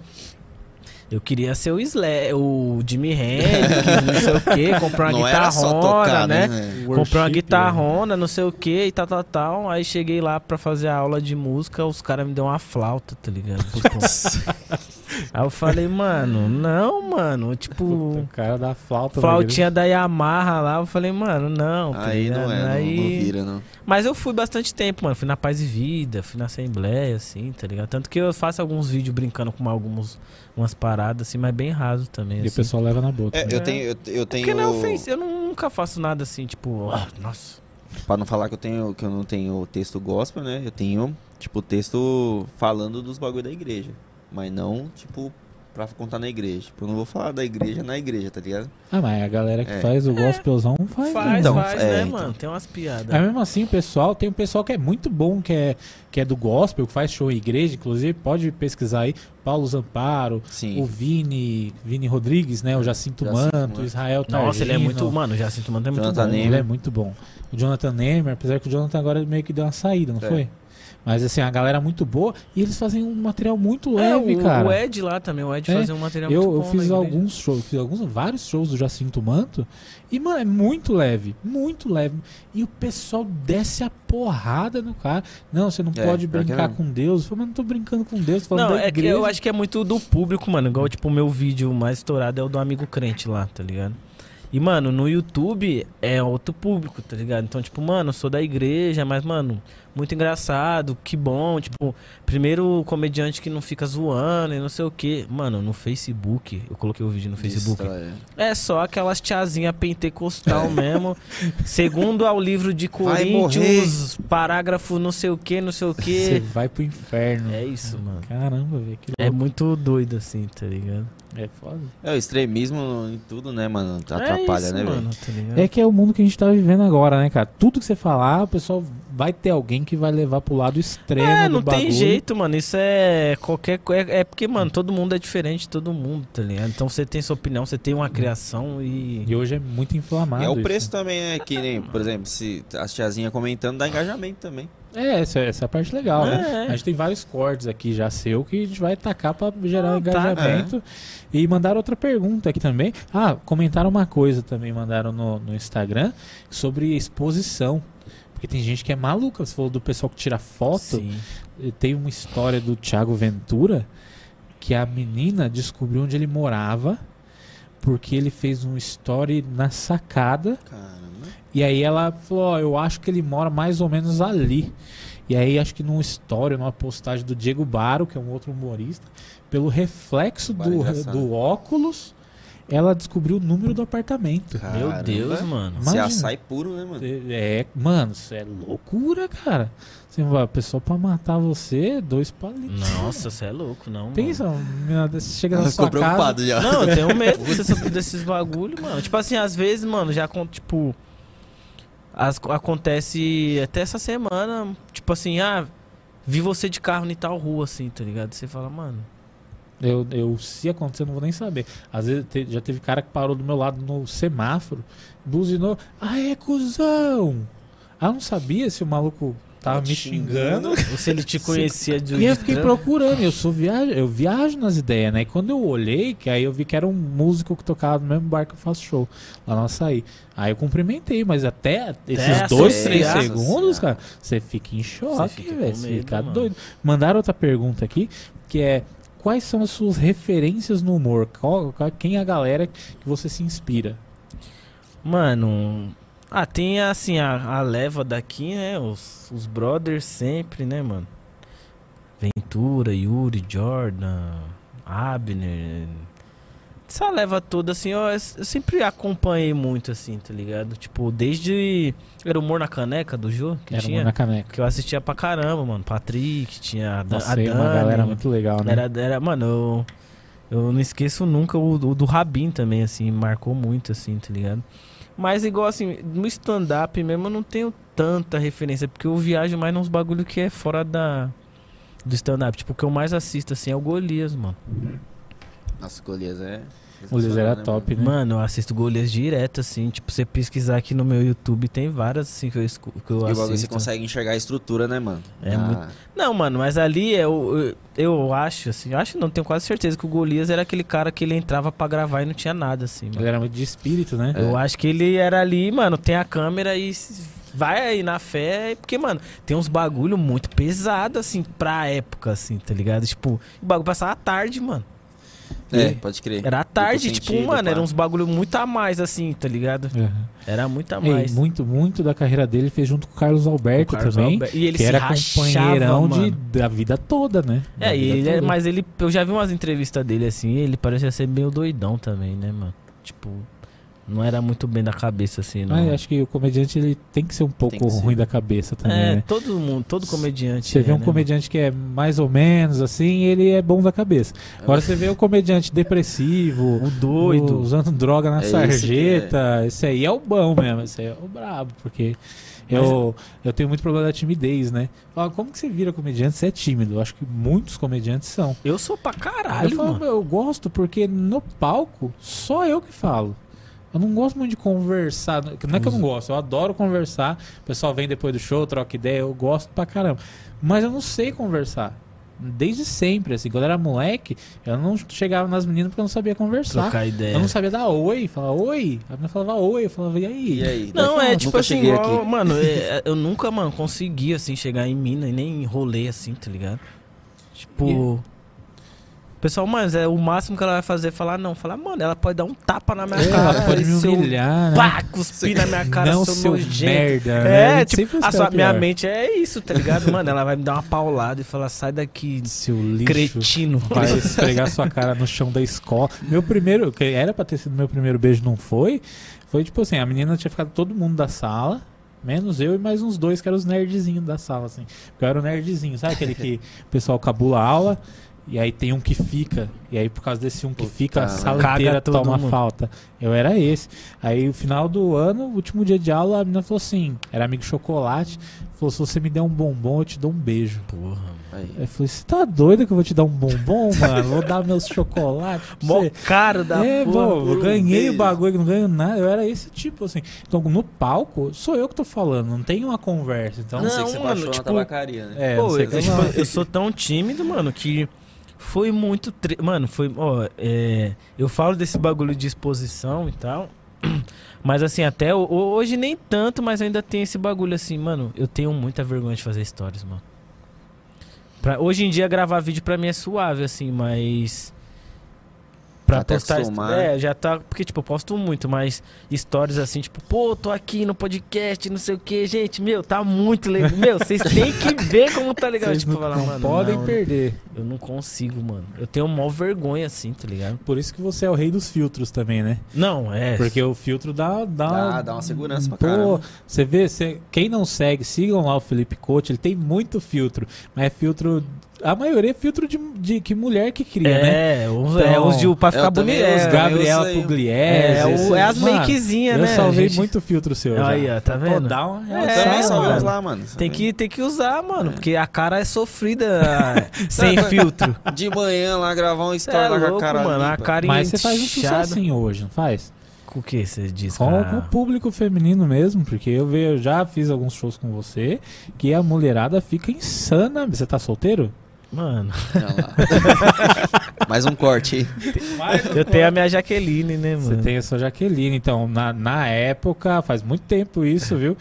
eu queria ser o Sle o Jimi Hendrix, não sei o quê, comprar uma guitarrona, né? né? Comprei uma Worship, guitarrona, não sei o que e tal, tal, tal. Aí cheguei lá pra fazer a aula de música, os caras me deu uma flauta, tá ligado? Aí eu falei, mano, não, mano. Tipo, O cara da flauta. flautinha da Yamaha lá. Eu falei, mano, não. tá Aí não é, não- Aí- não vira, não. Mas eu fui bastante tempo, mano. Fui na Paz e Vida, fui na Assembleia, assim, tá ligado? Tanto que eu faço alguns vídeos brincando com algumas umas paradas, assim, mas bem raso também. E o assim. pessoal leva na boca. É, né? eu tenho, eu, eu tenho... Porque não é ofensivo, eu nunca faço nada assim, tipo, ah, nossa. Pra não falar que eu tenho que eu não tenho texto gospel, né? Eu tenho, tipo, texto falando dos bagulho da igreja. Mas não, tipo, pra contar na igreja. Tipo, eu não vou falar da igreja na igreja, tá ligado? Ah, mas a galera que É. faz o gospelzão faz. Faz, né? Então, faz, é, né, então. mano? Tem umas piadas. Mas mesmo assim, o pessoal, tem um pessoal que é muito bom, que é, que é do gospel, que faz show em igreja, inclusive, pode pesquisar aí, Paulo Zamparo, Sim. o Vini, Vini Rodrigues, né, o Jacinto, Jacinto Manto, Manto. Israel Targino. Nossa, ele é muito. Mano, o Jacinto Mano é muito Jonathan bom. Ele é muito bom. O Jonathan Neymer, apesar que o Jonathan agora meio que deu uma saída, não É. foi? Mas assim, a galera é muito boa e eles fazem um material muito É, leve, o, cara. o Ed lá também, o Ed É, fazia um material Eu, muito eu bom fiz na igreja. alguns shows, fiz alguns, vários shows do Jacinto Manto e, mano, é muito leve, muito leve. E o pessoal desce a porrada no cara. Não, você não É, pode que brincar é. com Deus. Eu falei, mas não tô brincando com Deus, tô falando Não, da é que igreja. eu acho que é muito do público, mano. Igual, tipo, o meu vídeo mais estourado é o do amigo crente lá, tá ligado? E, mano, no YouTube é outro público, tá ligado? Então, tipo, mano, eu sou da igreja, mas, mano, muito engraçado, que bom. Tipo, primeiro comediante que não fica zoando e não sei o quê. Mano, no Facebook, eu coloquei o vídeo no Facebook. Destrói, É só aquelas tiazinha pentecostal mesmo. Segundo ao livro de Coríntios, parágrafo não sei o que, não sei o Você que. vai pro inferno. É isso, mano. Caramba, velho, que É muito doido assim, tá ligado? É foda. É, o extremismo em tudo, né, mano? Atrapalha, é isso, né, velho? mano, tá? É que é o mundo que a gente tá vivendo agora, né, cara? Tudo que você falar, o pessoal vai ter alguém que vai levar pro lado extremo É, do não tem jeito, mano. Isso é qualquer coisa. É porque, mano, todo mundo é diferente de todo mundo, tá ligado? Então você tem sua opinião, você tem uma criação e. E hoje é muito inflamado. E é o isso. preço também, né? Que nem, por exemplo, se as tiazinhas comentando, dá engajamento também. É, essa, essa é a parte legal, né? É, A gente tem vários cortes aqui já seu que a gente vai tacar pra gerar Ah, tá. engajamento. E mandaram outra pergunta aqui também. Ah, comentaram uma coisa também, mandaram no, no Instagram sobre exposição. Porque tem gente que é maluca. Você falou do pessoal que tira foto. Sim. Tem uma história do Thiago Ventura que a menina descobriu onde ele morava porque ele fez um story na sacada Caramba. e aí ela falou, ó, eu acho que ele mora mais ou menos ali. E aí acho que num story, numa postagem do Diego Baro, que é um outro humorista, pelo reflexo do, do óculos, ela descobriu o número do apartamento. Meu Caramba. Deus, mano. Você Imagina. açaí puro, né, mano? É, mano, isso é loucura, cara. Você vai, a pessoa pra matar você, dois palitos. Nossa, você é louco, não. Pensa, mano. chega na Ela sua ficou casa. preocupado já. Não, eu tenho medo de você saber desses bagulho, mano. Tipo assim, às vezes, mano, já tipo. as- acontece até essa semana, tipo assim, ah, vi você de carro em tal rua, assim, tá ligado? Você fala, mano. Eu, eu, se acontecer, eu não vou nem saber. Às vezes te- já teve cara que parou do meu lado no semáforo, buzinou. Ah, é cuzão! Ah, não sabia se o maluco tava me xingando. Ou se ele te conhecia de. E eu fiquei procurando, eu sou viajo, eu viajo nas ideias, né? E quando eu olhei, que aí eu vi que era um músico que tocava no mesmo bar que eu faço show, lá no açaí. Aí eu cumprimentei, mas até esses dois, três segundos, cara, você fica em choque, velho. Você medo, fica mano. doido. Mandaram outra pergunta aqui, que é. Quais são as suas referências no humor? Qual, quem é a galera que você se inspira? Mano, Ah, tem assim, a, a leva daqui, né? Os, os brothers sempre, né, mano? Ventura, Yuri, Jordan, Abner. Essa leva toda, assim, eu, eu sempre acompanhei muito, assim, tá ligado? Tipo, desde. Era humor na caneca do Jô que Era tinha. uma na caneca. Que eu assistia pra caramba, mano. Patrick, tinha Nossa, a é Dani. uma galera muito legal, né? Era, era, mano, eu, eu não esqueço nunca o, o do Rabin também, assim, marcou muito, assim, tá ligado? Mas igual assim, no stand-up mesmo eu não tenho tanta referência, porque eu viajo mais nos bagulho que é fora da do stand-up. Tipo, o que eu mais assisto, assim, é o Golias, mano. Nossa, Golias é. O Liz era né, top, né? Mano, eu assisto Golias direto, assim. Tipo, você pesquisar aqui no meu YouTube, tem várias, assim, que eu, escu- que eu mano? E assisto. você consegue enxergar a estrutura, né, mano? É Ah, muito- Não, mano, mas ali eu, eu, eu acho, assim, eu acho não, tenho quase certeza que o Golias era aquele cara que ele entrava pra gravar e não tinha nada, assim, mano. Ele era muito de espírito, né? Eu acho que ele era ali, mano, tem a câmera e vai aí na fé, porque, mano, tem uns bagulho muito pesado, assim, pra época, assim, tá ligado? Tipo, o bagulho passava à tarde, mano. É, pode crer. Era à tarde, tipo, sentido, mano, pá. era uns bagulho muito a mais, assim, tá ligado? Uhum. Era muito a mais. muito, muito da carreira dele ele fez junto com o Carlos Alberto O Carlos também. Alberto- E ele que se era rachava, companheirão de, da vida toda, né? Da É, e ele, é- toda. mas ele, eu já vi umas entrevistas dele assim, ele parecia ser meio doidão também, né, mano? Tipo, não era muito bem da cabeça assim, não. Mas acho que o comediante ele tem que ser um pouco ser. ruim da cabeça também, é, né? todo mundo, todo comediante. Você vê é, um né, comediante que é mais ou menos assim, ele é bom da cabeça. Agora você vê o comediante depressivo? O doido. usando droga na É esse que sarjeta, esse aí é o bom mesmo, esse aí é o brabo, porque eu, eu tenho muito problema da timidez, né? Fala, como que você vira comediante? Você é tímido. Eu acho que muitos comediantes são. Eu sou pra caralho, eu falo, mano. eu gosto porque no palco só eu que falo. Eu não gosto muito de conversar. Não é que eu não gosto, eu adoro conversar. O pessoal vem depois do show, troca ideia, eu gosto pra caramba. Mas eu não sei conversar. Desde sempre, assim, quando eu era moleque, eu não chegava nas meninas porque eu não sabia conversar. Trocar ideia. Eu não sabia dar oi, falar oi. A menina falava oi, eu falava, e aí? E aí? Não, é nunca tipo assim, igual, aqui. mano, é, eu nunca, mano, consegui, assim, chegar em mina e nem enrolei assim, tá ligado? Tipo. Pessoal, mas é o máximo que ela vai fazer é falar, não, falar, mano, ela pode dar um tapa na minha É, cara. ela pode me seu humilhar, né? Pá, cuspir na minha cara, não seu, seu nojento. merda, né? É, gente tipo, a sua, minha mente é isso, tá ligado? Mano, ela vai me dar uma paulada e falar, sai daqui, Seu lixo. cretino. Vai esfregar sua cara no chão da escola. Meu primeiro, que era pra ter sido meu primeiro beijo, não foi. Foi tipo assim: a menina tinha ficado todo mundo da sala, menos eu e mais uns dois que eram os nerdzinhos da sala, assim. Porque eu era o nerdzinho, sabe aquele que o pessoal cabula a aula. E aí tem um que fica. E aí, por causa desse um que Puta, fica, a sala Caga inteira toma mundo. falta. Eu era esse. Aí, no final do ano, último dia de aula, a menina falou assim: era amigo chocolate. Falou: se você me der um bombom, eu te dou um beijo. Porra. Aí. Eu falei, você tá doido que eu vou te dar um bombom, mano? Vou dar meus chocolates Mó caro da É, porra. bom, eu ganhei beijo. o bagulho, que não ganho nada. Eu era esse tipo, assim. Então, no palco, sou eu que tô falando, não tem uma conversa. Então, A não ser que você Não, baixou mano, na tipo, tabacaria, né? é, Pô, não sei eu, que eu tipo, não. eu sou tão tímido, mano, que foi muito. tre- Mano, foi. Ó, é, eu falo desse bagulho de exposição e tal. Mas assim, até ho- hoje nem tanto, mas ainda tem esse bagulho assim, mano. Eu tenho muita vergonha de fazer stories, mano. Pra- hoje em dia gravar vídeo pra mim é suave, assim, mas. Pra Até postar. acostumar, É, já tá. Porque, tipo, eu posto muito, mas stories assim, tipo, pô, tô aqui no podcast, não sei o que, gente, meu, tá muito legal. Meu, vocês têm que ver como tá legal. Vocês tipo, não, falar, não mano, podem não, perder. Eu não consigo, mano. Eu tenho maior vergonha, assim, tá ligado? Por isso que você é o rei dos filtros também, né? Não, é. Porque o filtro dá. Dá, Dá- dá uma segurança pra Pô, caramba. Você vê, você, quem não segue, sigam lá o Felipe Coach, ele tem muito filtro. Mas é filtro. A maioria é filtro de, de que mulher que cria, né? É, os, Então, é os de pra ficar eu bonito. É, Gabi- Gabriela eu sei. Pugliese. é, o- é as makezinhas, Eu né? salvei gente? muito filtro seu. Aí, ó, tá vendo? dá uma É, Também mano. salvamos lá, mano. Tem que, tem que usar, mano, É. porque a cara é sofrida sem filtro. De manhã lá gravar um story é lá com a louco, cara mano. A cara Mas você faz um sucessinho hoje, não faz? Com o que você diz, Com, com o público feminino mesmo, porque eu, ve- eu já fiz alguns shows com você que a mulherada fica insana. Você tá solteiro? Mano, Olha lá. Mais um corte aí. eu tenho a minha Jaqueline, né, Você mano? tem a sua Jaqueline, então, na, na época, faz muito tempo isso, viu?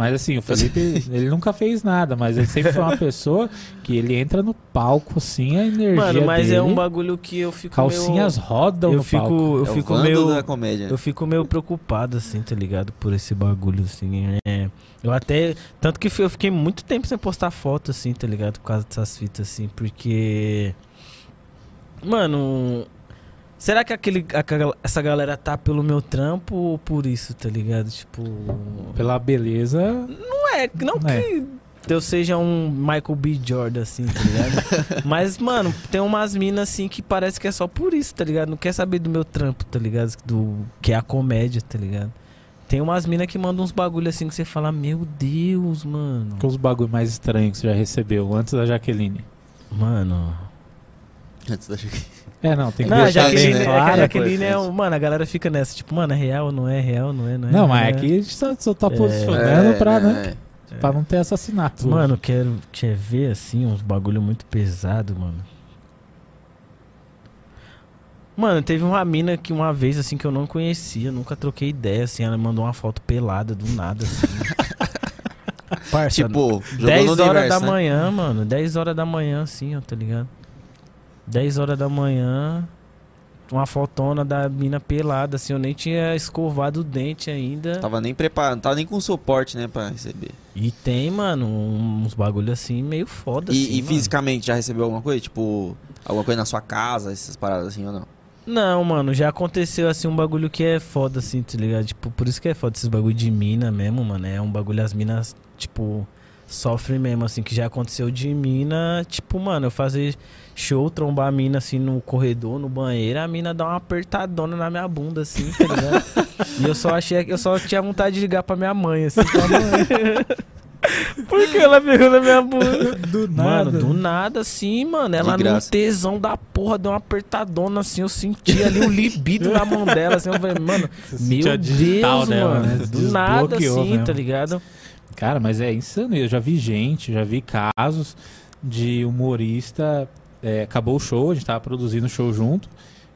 Mas assim, o Felipe, ele nunca fez nada, mas ele sempre foi uma pessoa que ele entra no palco, assim, a energia Mano, mas dele, é um bagulho que eu fico calcinhas meio... rodam Eu no fico, palco. eu é fico meio... da comédia. Eu fico meio preocupado, assim, tá ligado? Por esse bagulho, assim. É, eu até. Tanto que eu fiquei muito tempo sem postar foto, assim, tá ligado? Por causa dessas fitas, assim, porque. Mano. Será que aquele, aquela- essa galera tá pelo meu trampo ou por isso, tá ligado? Tipo. Pela beleza, Não é, não É. que eu seja um Michael B. Jordan, assim, tá ligado? Mas, mano, tem umas minas, assim, que parece que é só por isso, tá ligado? Não quer saber do meu trampo, tá ligado? Do, que é a comédia, tá ligado? Tem umas minas que mandam uns bagulho assim que você fala, meu Deus, mano. que os bagulho mais estranhos que você já recebeu antes da Jaqueline. Mano. Antes da Jaqueline. É, não, tem que Não, deixar Jaqueline, bem é a claro. Jaqueline é importante. um, Mano, a galera fica nessa, tipo, mano, é real, não é real, não é, não é. Não, mas é. aqui a gente só, só tá É. posicionando pra, É, né, é. pra não ter assassinato. Mano, quero quer ver assim uns bagulho muito pesado, mano. Mano, teve uma mina que uma vez assim que eu não conhecia, nunca troquei ideia, assim, ela mandou uma foto pelada do nada assim. Parça, Tipo, jogou 10 no horas universo, da né? manhã, mano, 10 horas da manhã assim, ó, tá ligado? 10 horas da manhã, uma fotona da mina pelada assim, eu nem tinha escovado o dente ainda. Tava nem preparado, tava nem com suporte, né, pra receber. E tem, mano, uns bagulho assim meio foda E, assim, e fisicamente já recebeu alguma coisa? Tipo, alguma coisa na sua casa, essas paradas assim ou não? Não, mano, já aconteceu assim um bagulho que é foda, assim, tá ligado? Tipo, por isso que é foda esses bagulho de mina mesmo, mano. É um bagulho, as minas, tipo, sofrem mesmo, assim, que já aconteceu de mina, tipo, mano, eu fazer show, trombar a mina assim no corredor, no banheiro, a mina dá uma apertadona na minha bunda, assim, tá ligado? e eu só achei eu só tinha vontade de ligar pra minha mãe, assim, pra mãe. Por que ela pegou na minha bunda? Do Mano, nada. do nada, assim, mano. Ela num graça. tesão da porra, deu uma apertadona assim. Eu senti ali o libido na mão dela, assim. Eu falei, mano, Você meu digital Deus, dela, mano. né? Do nada, assim, mesmo. tá ligado? Cara, mas é insano. Eu já vi gente, já vi casos de humorista. É, acabou o show, a gente tava produzindo o show junto.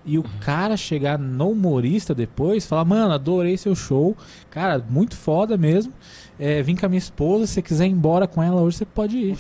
E o cara chegar no humorista depois, falar, mano, adorei seu show. Cara, muito foda mesmo. É, vim com a minha esposa, se você quiser ir embora com ela hoje, você pode ir.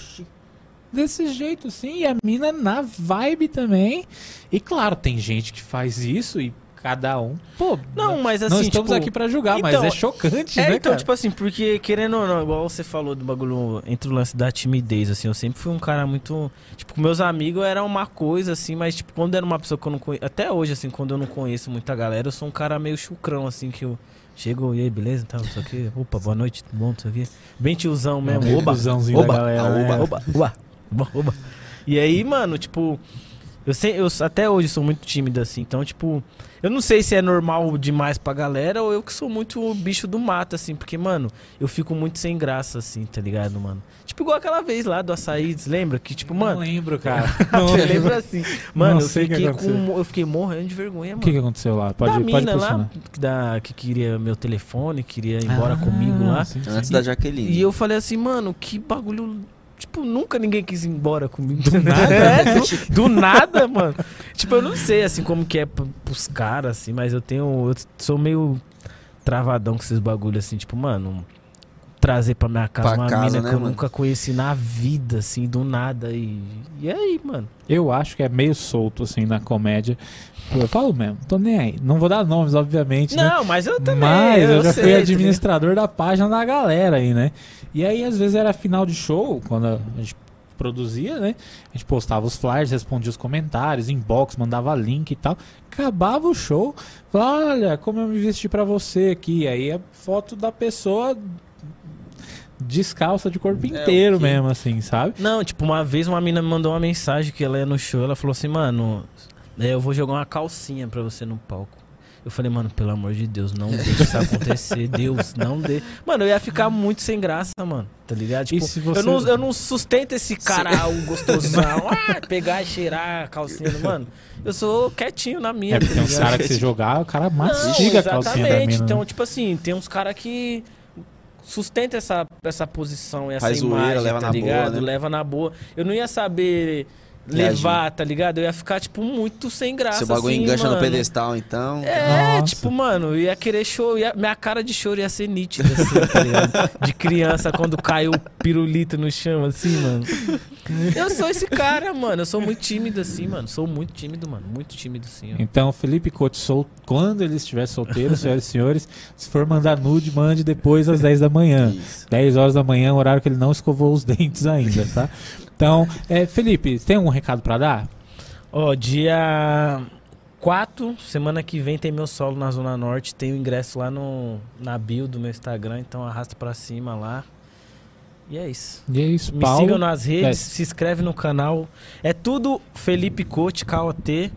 Desse jeito, sim. E a mina na vibe também. E claro, tem gente que faz isso e cada um. Pô, Não, mas não assim, estamos tipo, aqui pra julgar, mas então, é chocante, É, né, então, cara? tipo assim, porque querendo ou não, igual você falou do bagulho entre o lance da timidez, assim, eu sempre fui um cara muito. Tipo, com meus amigos era uma coisa, assim, mas, tipo, quando era uma pessoa que eu não conheço. Até hoje, assim, quando eu não conheço muita galera, eu sou um cara meio chucrão, assim, que eu. Chego, e aí, beleza? Tá, não sei o quê. Opa, boa noite, tudo bom, não sei o quê. Bem tiozão mesmo. meio oba, cuzãozinho oba, da galera, ah, né? oba, oba, oba, oba, oba. E aí, mano, tipo, eu, sei, eu até hoje sou muito tímido, assim. Então, tipo, eu não sei se é normal demais pra galera ou eu que sou muito bicho do mato, assim. Porque, mano, eu fico muito sem graça, assim, tá ligado, mano? Tipo, igual aquela vez lá do açaí, lembra? Que, tipo, Não mano. lembro, cara. Você lembra assim? Mano, eu sei o que fiquei, com, eu fiquei morrendo de vergonha, O mano. que, que aconteceu lá? Pode, da pode mina lá, da, que queria meu telefone, queria ir embora Ah, comigo lá. sim, sim. Antes da Jaqueline. E eu falei assim, mano, que bagulho. Tipo, nunca ninguém quis ir embora comigo. Do nada? É, do, do nada, mano. Tipo, eu não sei, assim, como que é pros caras, assim, mas eu tenho. Eu sou meio travadão com esses bagulhos, assim, tipo, mano. Trazer pra minha casa Pra uma casa, mina né, que eu mano? nunca conheci na vida, assim, do nada. E, e aí, mano? Eu acho que é meio solto, assim, na comédia. Eu falo mesmo, tô nem aí. Não vou dar nomes, obviamente, né? Não, mas eu também. Mas eu, já sei, fui administrador da página da galera aí, né? E aí, às vezes, era final de show, quando a gente produzia, né? A gente postava os flyers, respondia os comentários, inbox, mandava link e tal. Acabava o show, falava, olha, como eu me vesti pra você aqui. Aí a foto da pessoa descalça de corpo inteiro o quê? mesmo, assim, sabe? Não, tipo, uma vez uma mina me mandou uma mensagem que ela ia no show, ela falou assim, mano, é, eu vou jogar uma calcinha pra você no palco. Eu falei, mano, pelo amor de Deus, não deixe isso acontecer, Deus, não dê. Mano, eu ia ficar muito sem graça, mano, tá ligado? E Tipo, se você- eu, não, eu não sustento esse cara, o gostosão, ah, pegar e cheirar a calcinha, mano. Eu sou quietinho na minha, É porque tá tem uns caras que se jogar, o cara Não, mastiga a calcinha da mina. né? Então, tipo assim, tem uns caras que sustenta essa, essa posição essa Faz zoeira, imagem, leva tá na boa, ligado? né? Leva na boa. Eu não ia saber levar, tá ligado? Eu ia ficar, tipo, muito sem graça. Seu bagulho assim, engancha no mano. pedestal, então. É, Nossa. tipo, mano, eu ia querer choro. ia- minha cara de choro ia ser nítida, assim, tá ligado? De criança, quando caiu o pirulito no chão, assim, mano. Eu sou esse cara, mano. Eu sou muito tímido, assim, mano. Sou muito tímido, mano. Muito tímido, assim, ó. Então, Felipe Couto, sol... quando ele estiver solteiro, senhoras e senhores, se for mandar nude, mande depois às 10 da manhã. Isso. 10 horas da manhã, horário que ele não escovou os dentes ainda, tá? Então, é, Felipe, tem algum recado pra dar? Ó, dia 4, semana que vem tem meu solo na Zona Norte. Tem o ingresso lá no, na bio do meu Instagram, então arrasta pra cima lá. E é isso. E é isso, Me Paulo. sigam nas redes, É. se inscreve no canal. É tudo Felipe Coach, KOT.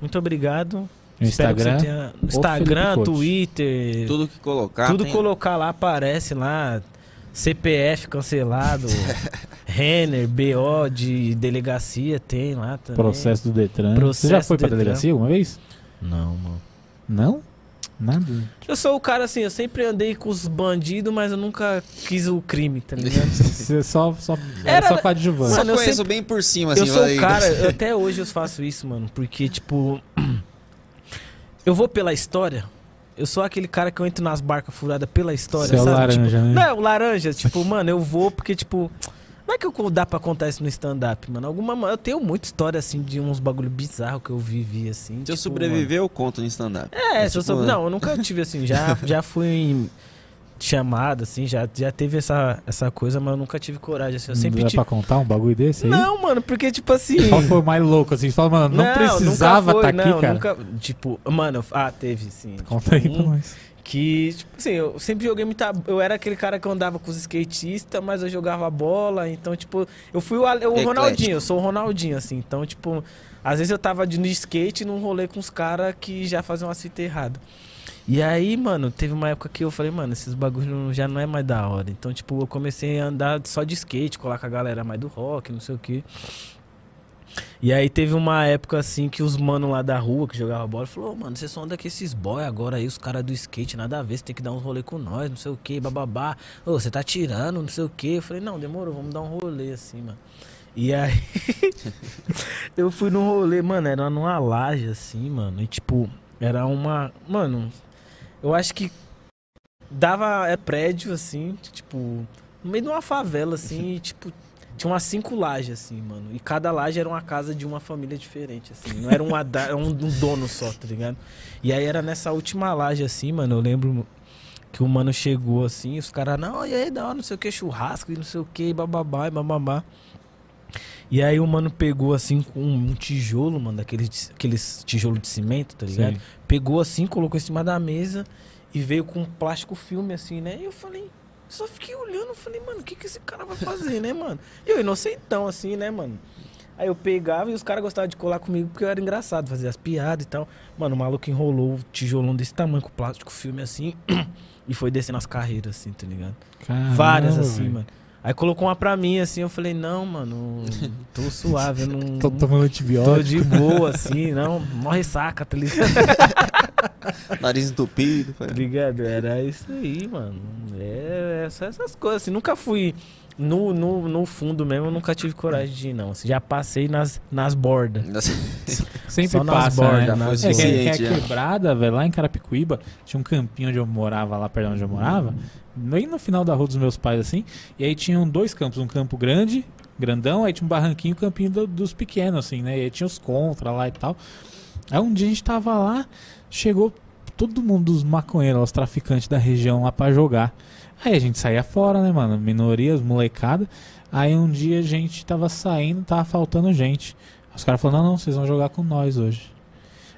Muito obrigado. No Espero que você Instagram. tenha- Instagram. Twitter. Tudo, Tudo que colocar. tem- colocar lá aparece lá. CPF cancelado. Renner, BO de delegacia tem lá também. Processo do Detran. Processo Você já foi pra Detran. delegacia alguma vez? Não, mano. Não? Nada? Eu sou o cara assim, eu sempre andei com os bandidos, mas eu nunca quis o crime, tá ligado? Você só, só, era Era- só coadjuvante. Só Mano, eu conheço sempre- bem por cima, assim. eu sou o cara, eu- até hoje eu faço isso, mano, porque, tipo, eu vou pela história, eu sou aquele cara que eu entro nas barcas furadas pela história, Você é o sabe? laranja, Tipo, né? Não, o laranja, tipo, mano, eu vou porque, tipo, não é que eu- dá pra contar isso no stand-up, mano. Alguma, eu tenho muita história, assim, de uns bagulho bizarro que eu vivi, assim. Se eu tipo, sobreviver, eu conto no stand-up. mano. É, É, se eu tipo, sou, não, eu nunca tive, assim, já, já fui em chamada, assim, já, já teve essa, essa coisa, mas eu nunca tive coragem, assim. Eu sempre Não dá tive. pra contar um bagulho desse aí? Não, mano, porque, tipo assim. Qual foi o mais louco assim? Fala, mano, não, precisava nunca estar foi, aqui, não, cara. Nunca, tipo, mano, ah, teve sim. Conta aí tipo, pra um nós. Que, tipo assim, eu sempre joguei muita. Eu era aquele cara que andava com os skatistas, mas eu jogava bola. Então, tipo, eu fui o, o. Ronaldinho, eu sou o Ronaldinho, assim. Então, tipo, às vezes eu tava de, no skate num rolê com os caras que já faziam uma fita errada. E aí, mano, teve uma época que eu falei, mano, esses bagulhos já não é mais da hora. Então, tipo, eu comecei a andar só de skate, colar com a galera mais do rock, não sei o quê. E aí teve uma época assim que os manos lá da rua que jogavam bola falou, "Ô, mano, você só anda com esses boy agora aí, os caras do skate, nada a ver, você tem que dar uns rolê com nós, não sei o que, bababá. Ô, você tá tirando, não sei o que. Eu falei, não, demorou, vamos dar um rolê assim, mano. E aí eu fui num rolê, mano, era numa laje assim, mano. E tipo, era uma. Mano, eu acho que dava é prédio assim, tipo, no meio de uma favela assim, e, tipo, tinha umas cinco lajes assim, mano. E cada laje era uma casa de uma família diferente assim, não era um, um, um dono só, tá ligado? E aí era nessa última laje assim, mano, eu lembro que o mano chegou assim, os caras, não, e aí, da hora, não sei o que, churrasco e não sei o que, bababá, e bababá. E aí o mano pegou assim com um tijolo, mano, daqueles aqueles tijolo de cimento, tá ligado? Sim. Pegou assim, colocou em cima da mesa e veio com um plástico filme assim, né? E eu falei, só fiquei olhando, falei, mano, o que que esse cara vai fazer, né, mano? E eu inocentão assim, né, mano? Aí eu pegava e os caras gostavam de colar comigo porque eu era engraçado, fazia as piadas e tal. Mano, o maluco enrolou o tijolão desse tamanho com plástico filme assim e foi descendo as carreiras assim, tá ligado? Caramba, Várias assim, velho. mano. Aí colocou uma pra mim assim, eu falei, não, mano, tô suave, eu não. Tô tomando Tô antibiótico. de boa, assim, não, morre saca, tá ligado? Nariz entupido. Tá ligado? Era isso aí, mano. É essa- essas coisas, assim, nunca fui no, no, no fundo mesmo, eu nunca tive coragem de ir, não. Assim, já passei nas, nas bordas. Sempre Só nas passa, bordas, né? nas É, que, bordas. que é já. quebrada, velho, lá em Carapicuíba, tinha um campinho onde eu morava, lá perto de onde eu morava, bem no final da rua dos meus pais, assim, e aí tinham dois campos, um campo grande, grandão, aí tinha um barranquinho e um campinho do- dos pequenos, assim, né, e aí tinha os contra lá e tal. Aí um dia a gente tava lá, chegou todo mundo dos maconheiros, os traficantes da região lá pra jogar. Aí a gente saía fora, né, mano, minorias, molecada. Aí um dia a gente tava saindo, tava faltando gente. Os caras falaram, não, não, vocês vão jogar com nós hoje.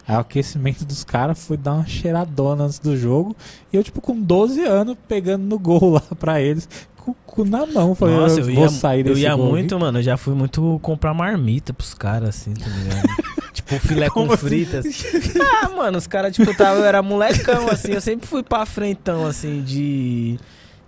Aí o aquecimento dos caras foi dar uma cheiradona antes do jogo. E eu, tipo, com 12 anos, pegando no gol lá pra eles, com o cu na mão. Falei, Nossa, eu, eu vou ia, sair eu desse ia gol aqui. muito, mano. Eu já fui muito comprar marmita pros caras, assim, tá ligado? tipo, filé com Como assim? fritas. ah, mano, os caras, tipo, eu, tava, eu era molecão, assim. Eu sempre fui pra frentão, assim, de.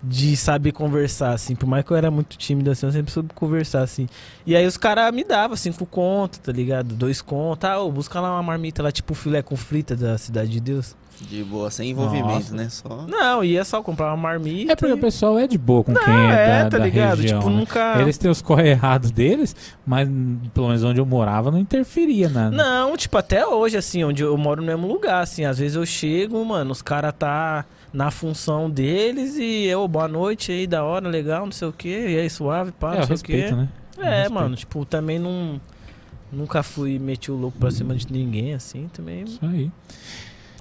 De saber conversar, assim. Por mais que eu era muito tímido, assim, eu sempre soube conversar, assim. E aí os caras me davam cinco conto, tá ligado? Dois contos. Ah, ô, busca lá uma marmita lá, tipo filé com frita da Cidade de Deus. De boa, sem envolvimento, Nossa. né? Só. Não, ia só comprar uma marmita. É porque e- o pessoal é de boa com Não, quem é, é, da, tá da ligado? região. tipo, né? nunca. Eles têm os corre errados deles, mas pelo menos onde eu morava não interferia nada. Não, tipo, até hoje, assim, onde eu moro no mesmo lugar, assim, às vezes eu chego, mano, os caras tá na função deles e eu, boa noite aí, da hora, legal, não sei o que, e aí, suave, pá, é, não sei respeito, o quê. né? É, respeito. mano, tipo, também não. Nunca fui meti o louco pra cima de ninguém, assim, também. Isso aí.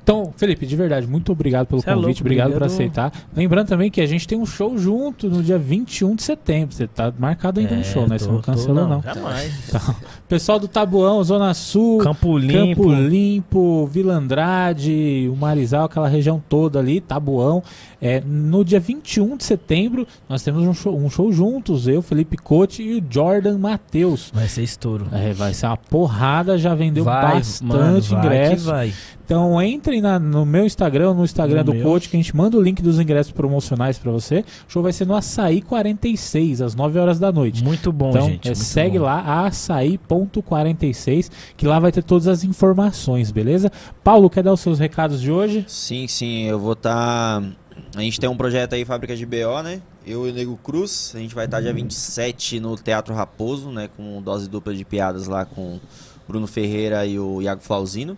Então, Felipe, de verdade, muito obrigado pelo Cê é convite, louco, obrigado por aceitar. Lembrando também que a gente tem um show junto no dia 21 de setembro. Você tá marcado ainda no É, show, né? Você não tô- cancelou, não. Jamais. Pessoal do Tabuão, Zona Sul, Campo Limpo. Campo Limpo, Vila Andrade, o Marizal, aquela região toda ali, Tabuão. É, no dia 21 de setembro, nós temos um show, um show juntos, eu, Felipe Cote e o Jordan Matheus. Vai ser estouro. É, vai ser uma porrada, já vendeu vai, bastante mano, ingresso. que vai. Então entrem na- no meu Instagram, no Instagram do meu. Coach, que a gente manda o link dos ingressos promocionais pra você. O show vai ser no Açaí 46, às 9 horas da noite. Muito bom, Então, gente. é, segue bom. lá, açaí.46, que lá vai ter todas as informações, beleza? Paulo, quer dar os seus recados de hoje? Sim, sim, eu vou estar. A gente tem um projeto aí, Fábrica de BO, né? Eu e o Nego Cruz. A gente vai estar dia 27 no Teatro Raposo, né? Com dose dupla de piadas lá com Bruno Ferreira e o Iago Flauzino.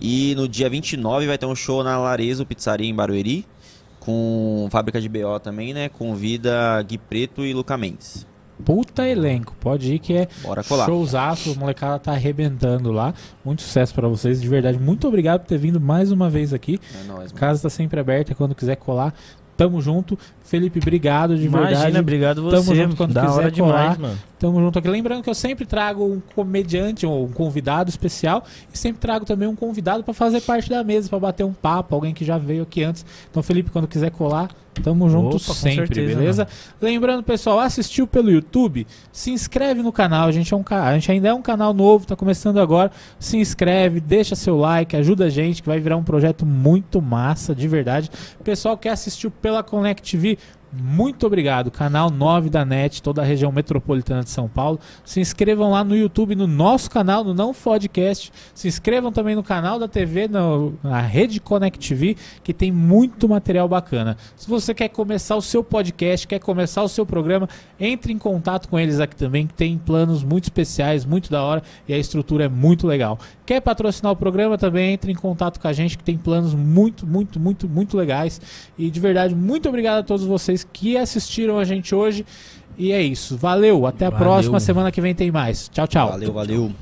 E no dia 29 vai ter um show na Larezo Pizzaria em Barueri. Com Fábrica de BO também, né? Convida Gui Preto e Luca Mendes. Puta elenco, pode ir que é Bora colar. showzaço, a molecada tá arrebentando lá. Muito sucesso pra vocês, de verdade. Muito obrigado por ter vindo mais uma vez aqui. É nóis, A casa tá sempre aberta, quando quiser colar, tamo junto. Felipe, obrigado de Imagina, verdade. obrigado Tamo você. junto quando da quiser hora demais, colar. mano. Tamo junto aqui. Lembrando que eu sempre trago um comediante ou um convidado especial e sempre trago também um convidado pra fazer parte da mesa, pra bater um papo, alguém que já veio aqui antes. Então, Felipe, quando quiser colar, tamo junto Opa, sempre, certeza, beleza? Lembrando, pessoal, assistiu pelo YouTube, se inscreve no canal. A gente, é um, ca- a gente ainda é um canal novo, tá começando agora. Se inscreve, deixa seu like, ajuda a gente, que vai virar um projeto muito massa, de verdade. Pessoal que assistiu pela Connect TV, muito obrigado. Canal 9 da NET, toda a região metropolitana de São Paulo. Se inscrevam lá no YouTube, no nosso canal, no Não Podcast. Se inscrevam também no canal da TV, no- na Rede Connect TV, que tem muito material bacana. Se você quer começar o seu podcast, quer começar o seu programa, entre em contato com eles aqui também, que tem planos muito especiais, muito da hora e a estrutura é muito legal. Quer patrocinar o programa também, entre em contato com a gente, que tem planos muito, muito, muito, muito legais. E de verdade, muito obrigado a todos vocês que assistiram a gente hoje. E é isso. Valeu, até a Valeu. próxima. Semana que vem tem mais. Tchau, tchau. Valeu, valeu.